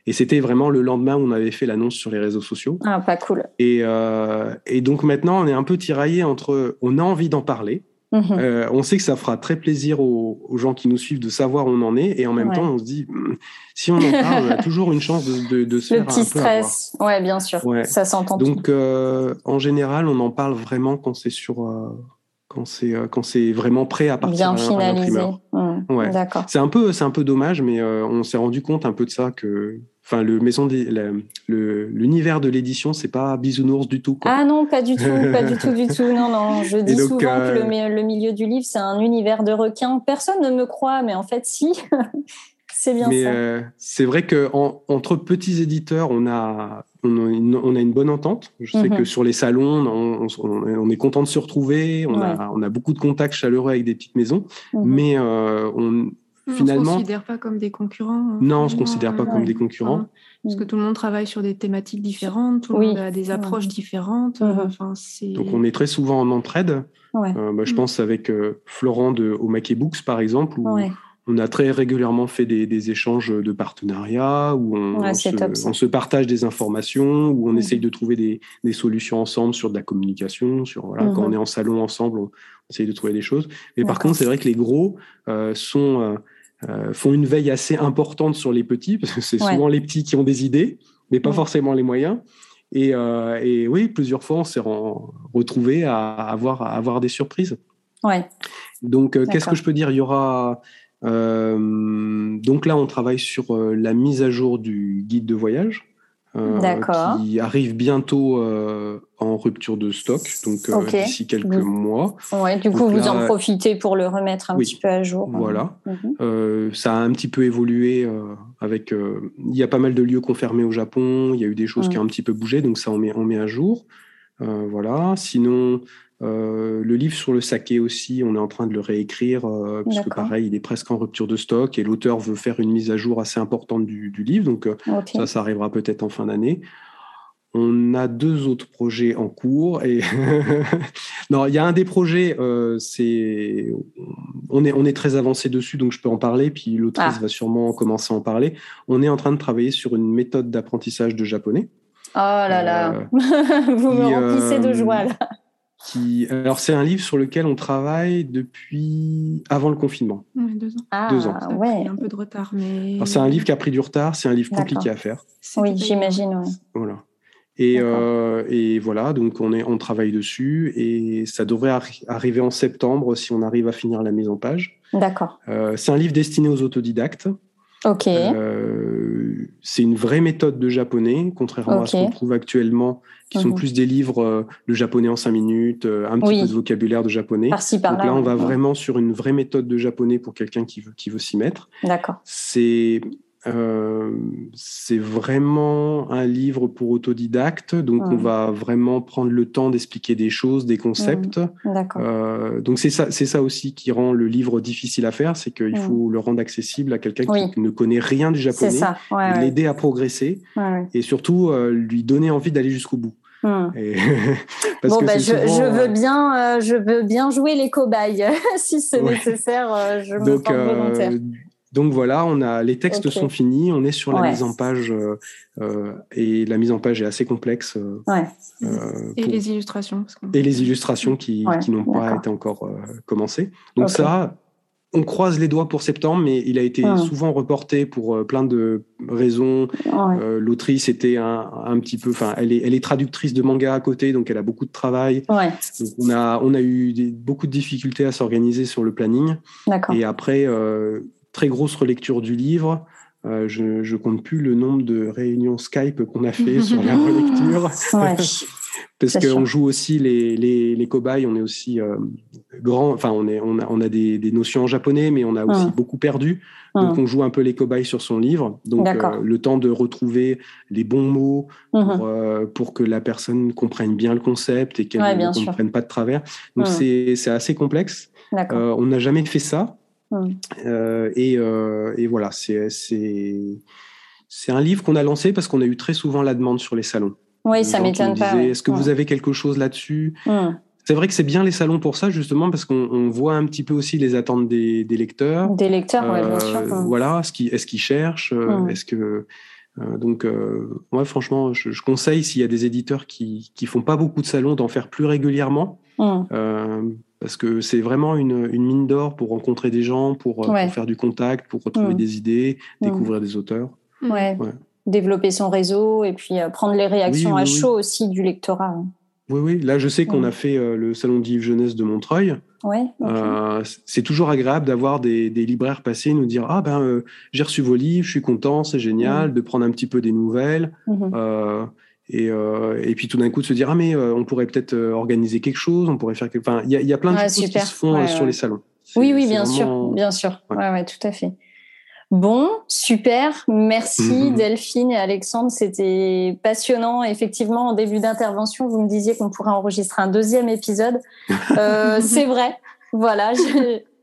Et c'était vraiment le lendemain où on avait fait l'annonce sur les réseaux sociaux. Ah, pas cool. Et, euh, et donc maintenant, on est un peu tiraillé entre on a envie d'en parler. Mhm. Euh, on sait que ça fera très plaisir aux, gens qui nous suivent de savoir où on en est. Et en même temps, on se dit, hmm, si on en parle, on a toujours une chance de, de, se le petit stress. Ouais, bien sûr. Ça s'entend. Donc, euh, en général, on en parle vraiment quand c'est sur quand c'est quand c'est vraiment prêt à partir Bien à finalisé. Mmh. Ouais. D'accord. C'est un peu c'est un peu dommage, mais on s'est rendu compte un peu de ça que Enfin, le maison l'univers de l'édition, c'est pas bisounours du tout. Ah non, pas du tout, pas du tout, du tout. Non, non. Je dis souvent que le, euh, le, milieu du livre, c'est un univers de requins. Personne ne me croit, mais en fait, si. c'est bien mais, ça. Euh, c'est vrai que entre petits éditeurs, on a on a une, bonne entente. Je sais que mhm. sur les salons, on, est content de se retrouver. On, a, on a beaucoup de contacts chaleureux avec des petites maisons, mhm. mais euh, on finalement. On ne se considère pas comme des concurrents. Hein, non, on ne se considère pas comme des concurrents. parce que tout le monde travaille sur des thématiques différentes, tout le monde a des approches différentes. Mhm. Enfin, Donc on est très souvent en entraide. Euh, bah, je mm. pense avec euh, Florent de Omake Books, par exemple, où on a très régulièrement fait des, échanges de partenariats, où on, se, partage des informations, où on mm. essaye de trouver des, solutions ensemble sur de la communication, sur voilà, quand on mm-hmm. est en salon ensemble, on essaye de trouver des choses. Mais par contre, c'est vrai que les gros euh, sont euh, font une veille assez importante sur les petits, parce que c'est souvent les petits qui ont des idées, mais pas forcément les moyens. Et, euh, et, oui, plusieurs fois, on s'est retrouvé à avoir, à avoir des surprises. Ouais. Donc, euh, qu'est-ce que je peux dire? Il y aura. Donc là, on travaille sur la mise à jour du guide de voyage. Euh, qui arrive bientôt euh, en rupture de stock, donc euh, d'ici quelques mois. Ouais, du coup, vous en profitez pour le remettre un petit peu à jour. Voilà. Mhm. ça a un petit peu évolué avec. il y a pas mal de lieux confirmés au Japon. Il y a eu des choses qui ont un petit peu bougé, donc ça on met, on met à jour. voilà. Sinon, euh, le livre sur le saké aussi, on est en train de le réécrire, euh, parce que pareil, il est presque en rupture de stock et l'auteur veut faire une mise à jour assez importante du, livre, donc euh, ça, ça arrivera peut-être en fin d'année. On a deux autres projets en cours et non, il y a un des projets, c'est on est on est très avancé dessus, donc je peux en parler. Puis l'autrice ah. va sûrement commencer à en parler. On est en train de travailler sur une méthode d'apprentissage de japonais. Oh là là, vous me remplissez de joie là. Alors, c'est un livre sur lequel on travaille depuis avant le confinement. deux ans. Ah, deux ans. Ouais. Un peu de retard, mais. C'est un livre qui a pris du retard. C'est un livre compliqué à faire. Oui, j'imagine. Voilà. Et, euh, et, voilà, donc on, est, on travaille dessus et ça devrait arriver en septembre si on arrive à finir la mise en page. D'accord. Euh, c'est un livre destiné aux autodidactes. Ok. Euh, c'est une vraie méthode de japonais, contrairement à ce qu'on trouve actuellement, qui sont mhm. plus des livres, euh, le japonais en cinq minutes, euh, un petit peu de vocabulaire de japonais. Par par Donc là, on va vraiment sur une vraie méthode de japonais pour quelqu'un qui veut, qui veut s'y mettre. D'accord. C'est euh, c'est vraiment un livre pour autodidacte, donc on va vraiment prendre le temps d'expliquer des choses, des concepts. Mmh. Euh, donc c'est ça, c'est ça aussi qui rend le livre difficile à faire, c'est qu'il mmh. faut le rendre accessible à quelqu'un qui ne connaît rien du japonais, l'aider à progresser et surtout euh, lui donner envie d'aller jusqu'au bout. Mmh. bon, bah, je, je, veux bien, je veux bien jouer les cobayes si c'est nécessaire. je me porte volontaire. Donc voilà, on a les textes sont finis, on est sur la mise en page euh, euh, et la mise en page est assez complexe. Euh, ouais. et les illustrations. et les illustrations qui, qui n'ont pas été encore commencées. Donc ça, on croise les doigts pour septembre, mais il a été souvent reporté pour plein de raisons. L'autrice était un, un, petit peu, enfin, elle est, elle est traductrice de manga à côté, donc elle a beaucoup de travail. Donc on a, on a eu beaucoup de difficultés à s'organiser sur le planning. Et après très grosse relecture du livre. Euh, je ne compte plus le nombre de réunions Skype qu'on a fait sur la relecture. Parce qu'on joue aussi les, les, les, cobayes, on est aussi euh, grand, enfin on, est, on a, on a des, des, notions en japonais, mais on a aussi beaucoup perdu. Donc on joue un peu les cobayes sur son livre. Donc euh, le temps de retrouver les bons mots pour, mhm. pour, que la personne comprenne bien le concept et qu'elle ne comprenne pas de travers. Donc c'est assez complexe. on n'a jamais fait ça. Euh, et, euh, et, voilà, c'est un livre qu'on a lancé parce qu'on a eu très souvent la demande sur les salons. Oui, ça m'étonne pas. Est-ce que vous avez quelque chose là-dessus C'est vrai que c'est bien les salons pour ça, justement, parce qu'on voit un petit peu aussi les attentes des, des lecteurs. Des lecteurs, oui, bien sûr. Euh, voilà, est-ce qu'ils est cherchent Est-ce que. donc, moi, franchement, je, je conseille s'il y a des éditeurs qui qui font pas beaucoup de salons d'en faire plus régulièrement parce que c'est vraiment une, mine d'or pour rencontrer des gens, pour, euh, faire du contact, pour retrouver mm. des idées, mm. découvrir des auteurs. Ouais. Développer son réseau et puis euh, prendre les réactions à chaud aussi du lectorat. Hein. Oui, oui. Là, je sais qu'on a fait le salon d'Yves Jeunesse de Montreuil. Ouais, c'est toujours agréable d'avoir des, libraires passer nous dire Ah ben, j'ai reçu vos livres, je suis content, c'est génial, de prendre un petit peu des nouvelles. Euh, et, puis tout d'un coup de se dire ah mais euh, on pourrait peut-être euh, organiser quelque chose, on pourrait faire quelque... enfin il y, a plein de choses qui se font sur les salons. Oui oui bien sûr bien sûr ouais. ouais tout à fait. Bon super merci mhm. Delphine et Alexandre c'était passionnant effectivement en début d'intervention vous me disiez qu'on pourrait enregistrer un deuxième épisode c'est vrai voilà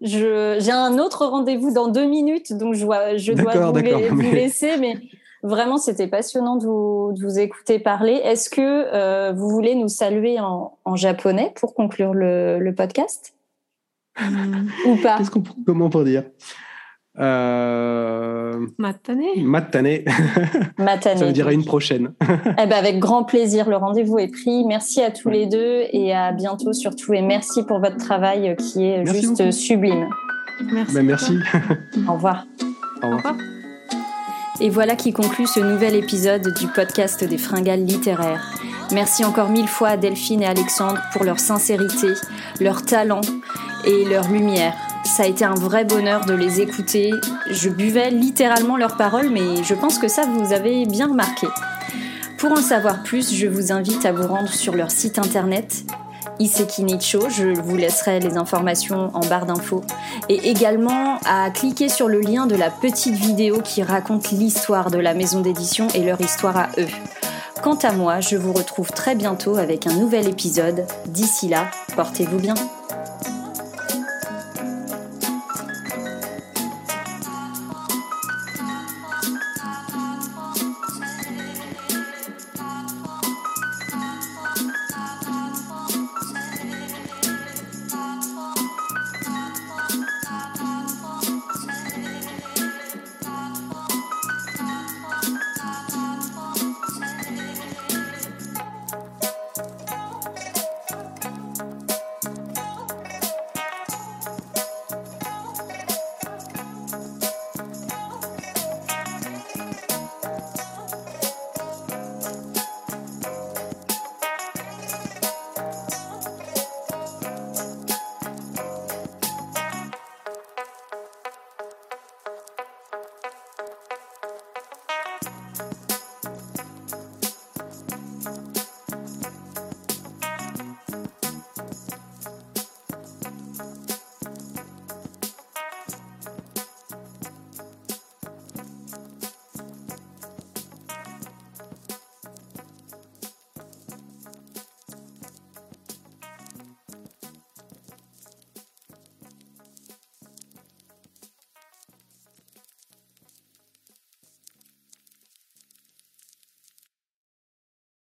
j'ai un autre rendez-vous dans deux minutes donc je, je dois vous, vous laisser mais Vraiment, c'était passionnant de vous, écouter parler. Est-ce que euh, vous voulez nous saluer en, japonais pour conclure le, podcast? Ou pas? Qu'est-ce qu'on, Comment pour dire? Euh... Matane. Matane. Matane. Ça veut dire à une prochaine. eh ben avec grand plaisir. Le rendez-vous est pris. Merci à tous les deux et à bientôt surtout. Et merci pour votre travail qui est juste sublime. Merci. Ben, merci. Au revoir. Au revoir. Et voilà qui conclut ce nouvel épisode du podcast des fringales littéraires. Merci encore mille fois à Delphine et Alexandre pour leur sincérité, leur talent et leur lumière. Ça a été un vrai bonheur de les écouter. Je buvais littéralement leurs paroles, mais je pense que ça vous avez bien remarqué. Pour en savoir plus, je vous invite à vous rendre sur leur site internet Iseki Nicho. Je vous laisserai les informations en barre d'infos. Et également à cliquer sur le lien de la petite vidéo qui raconte l'histoire de la maison d'édition et leur histoire à eux. Quant à moi, je vous retrouve très bientôt avec un nouvel épisode. D'ici là, portez-vous bien.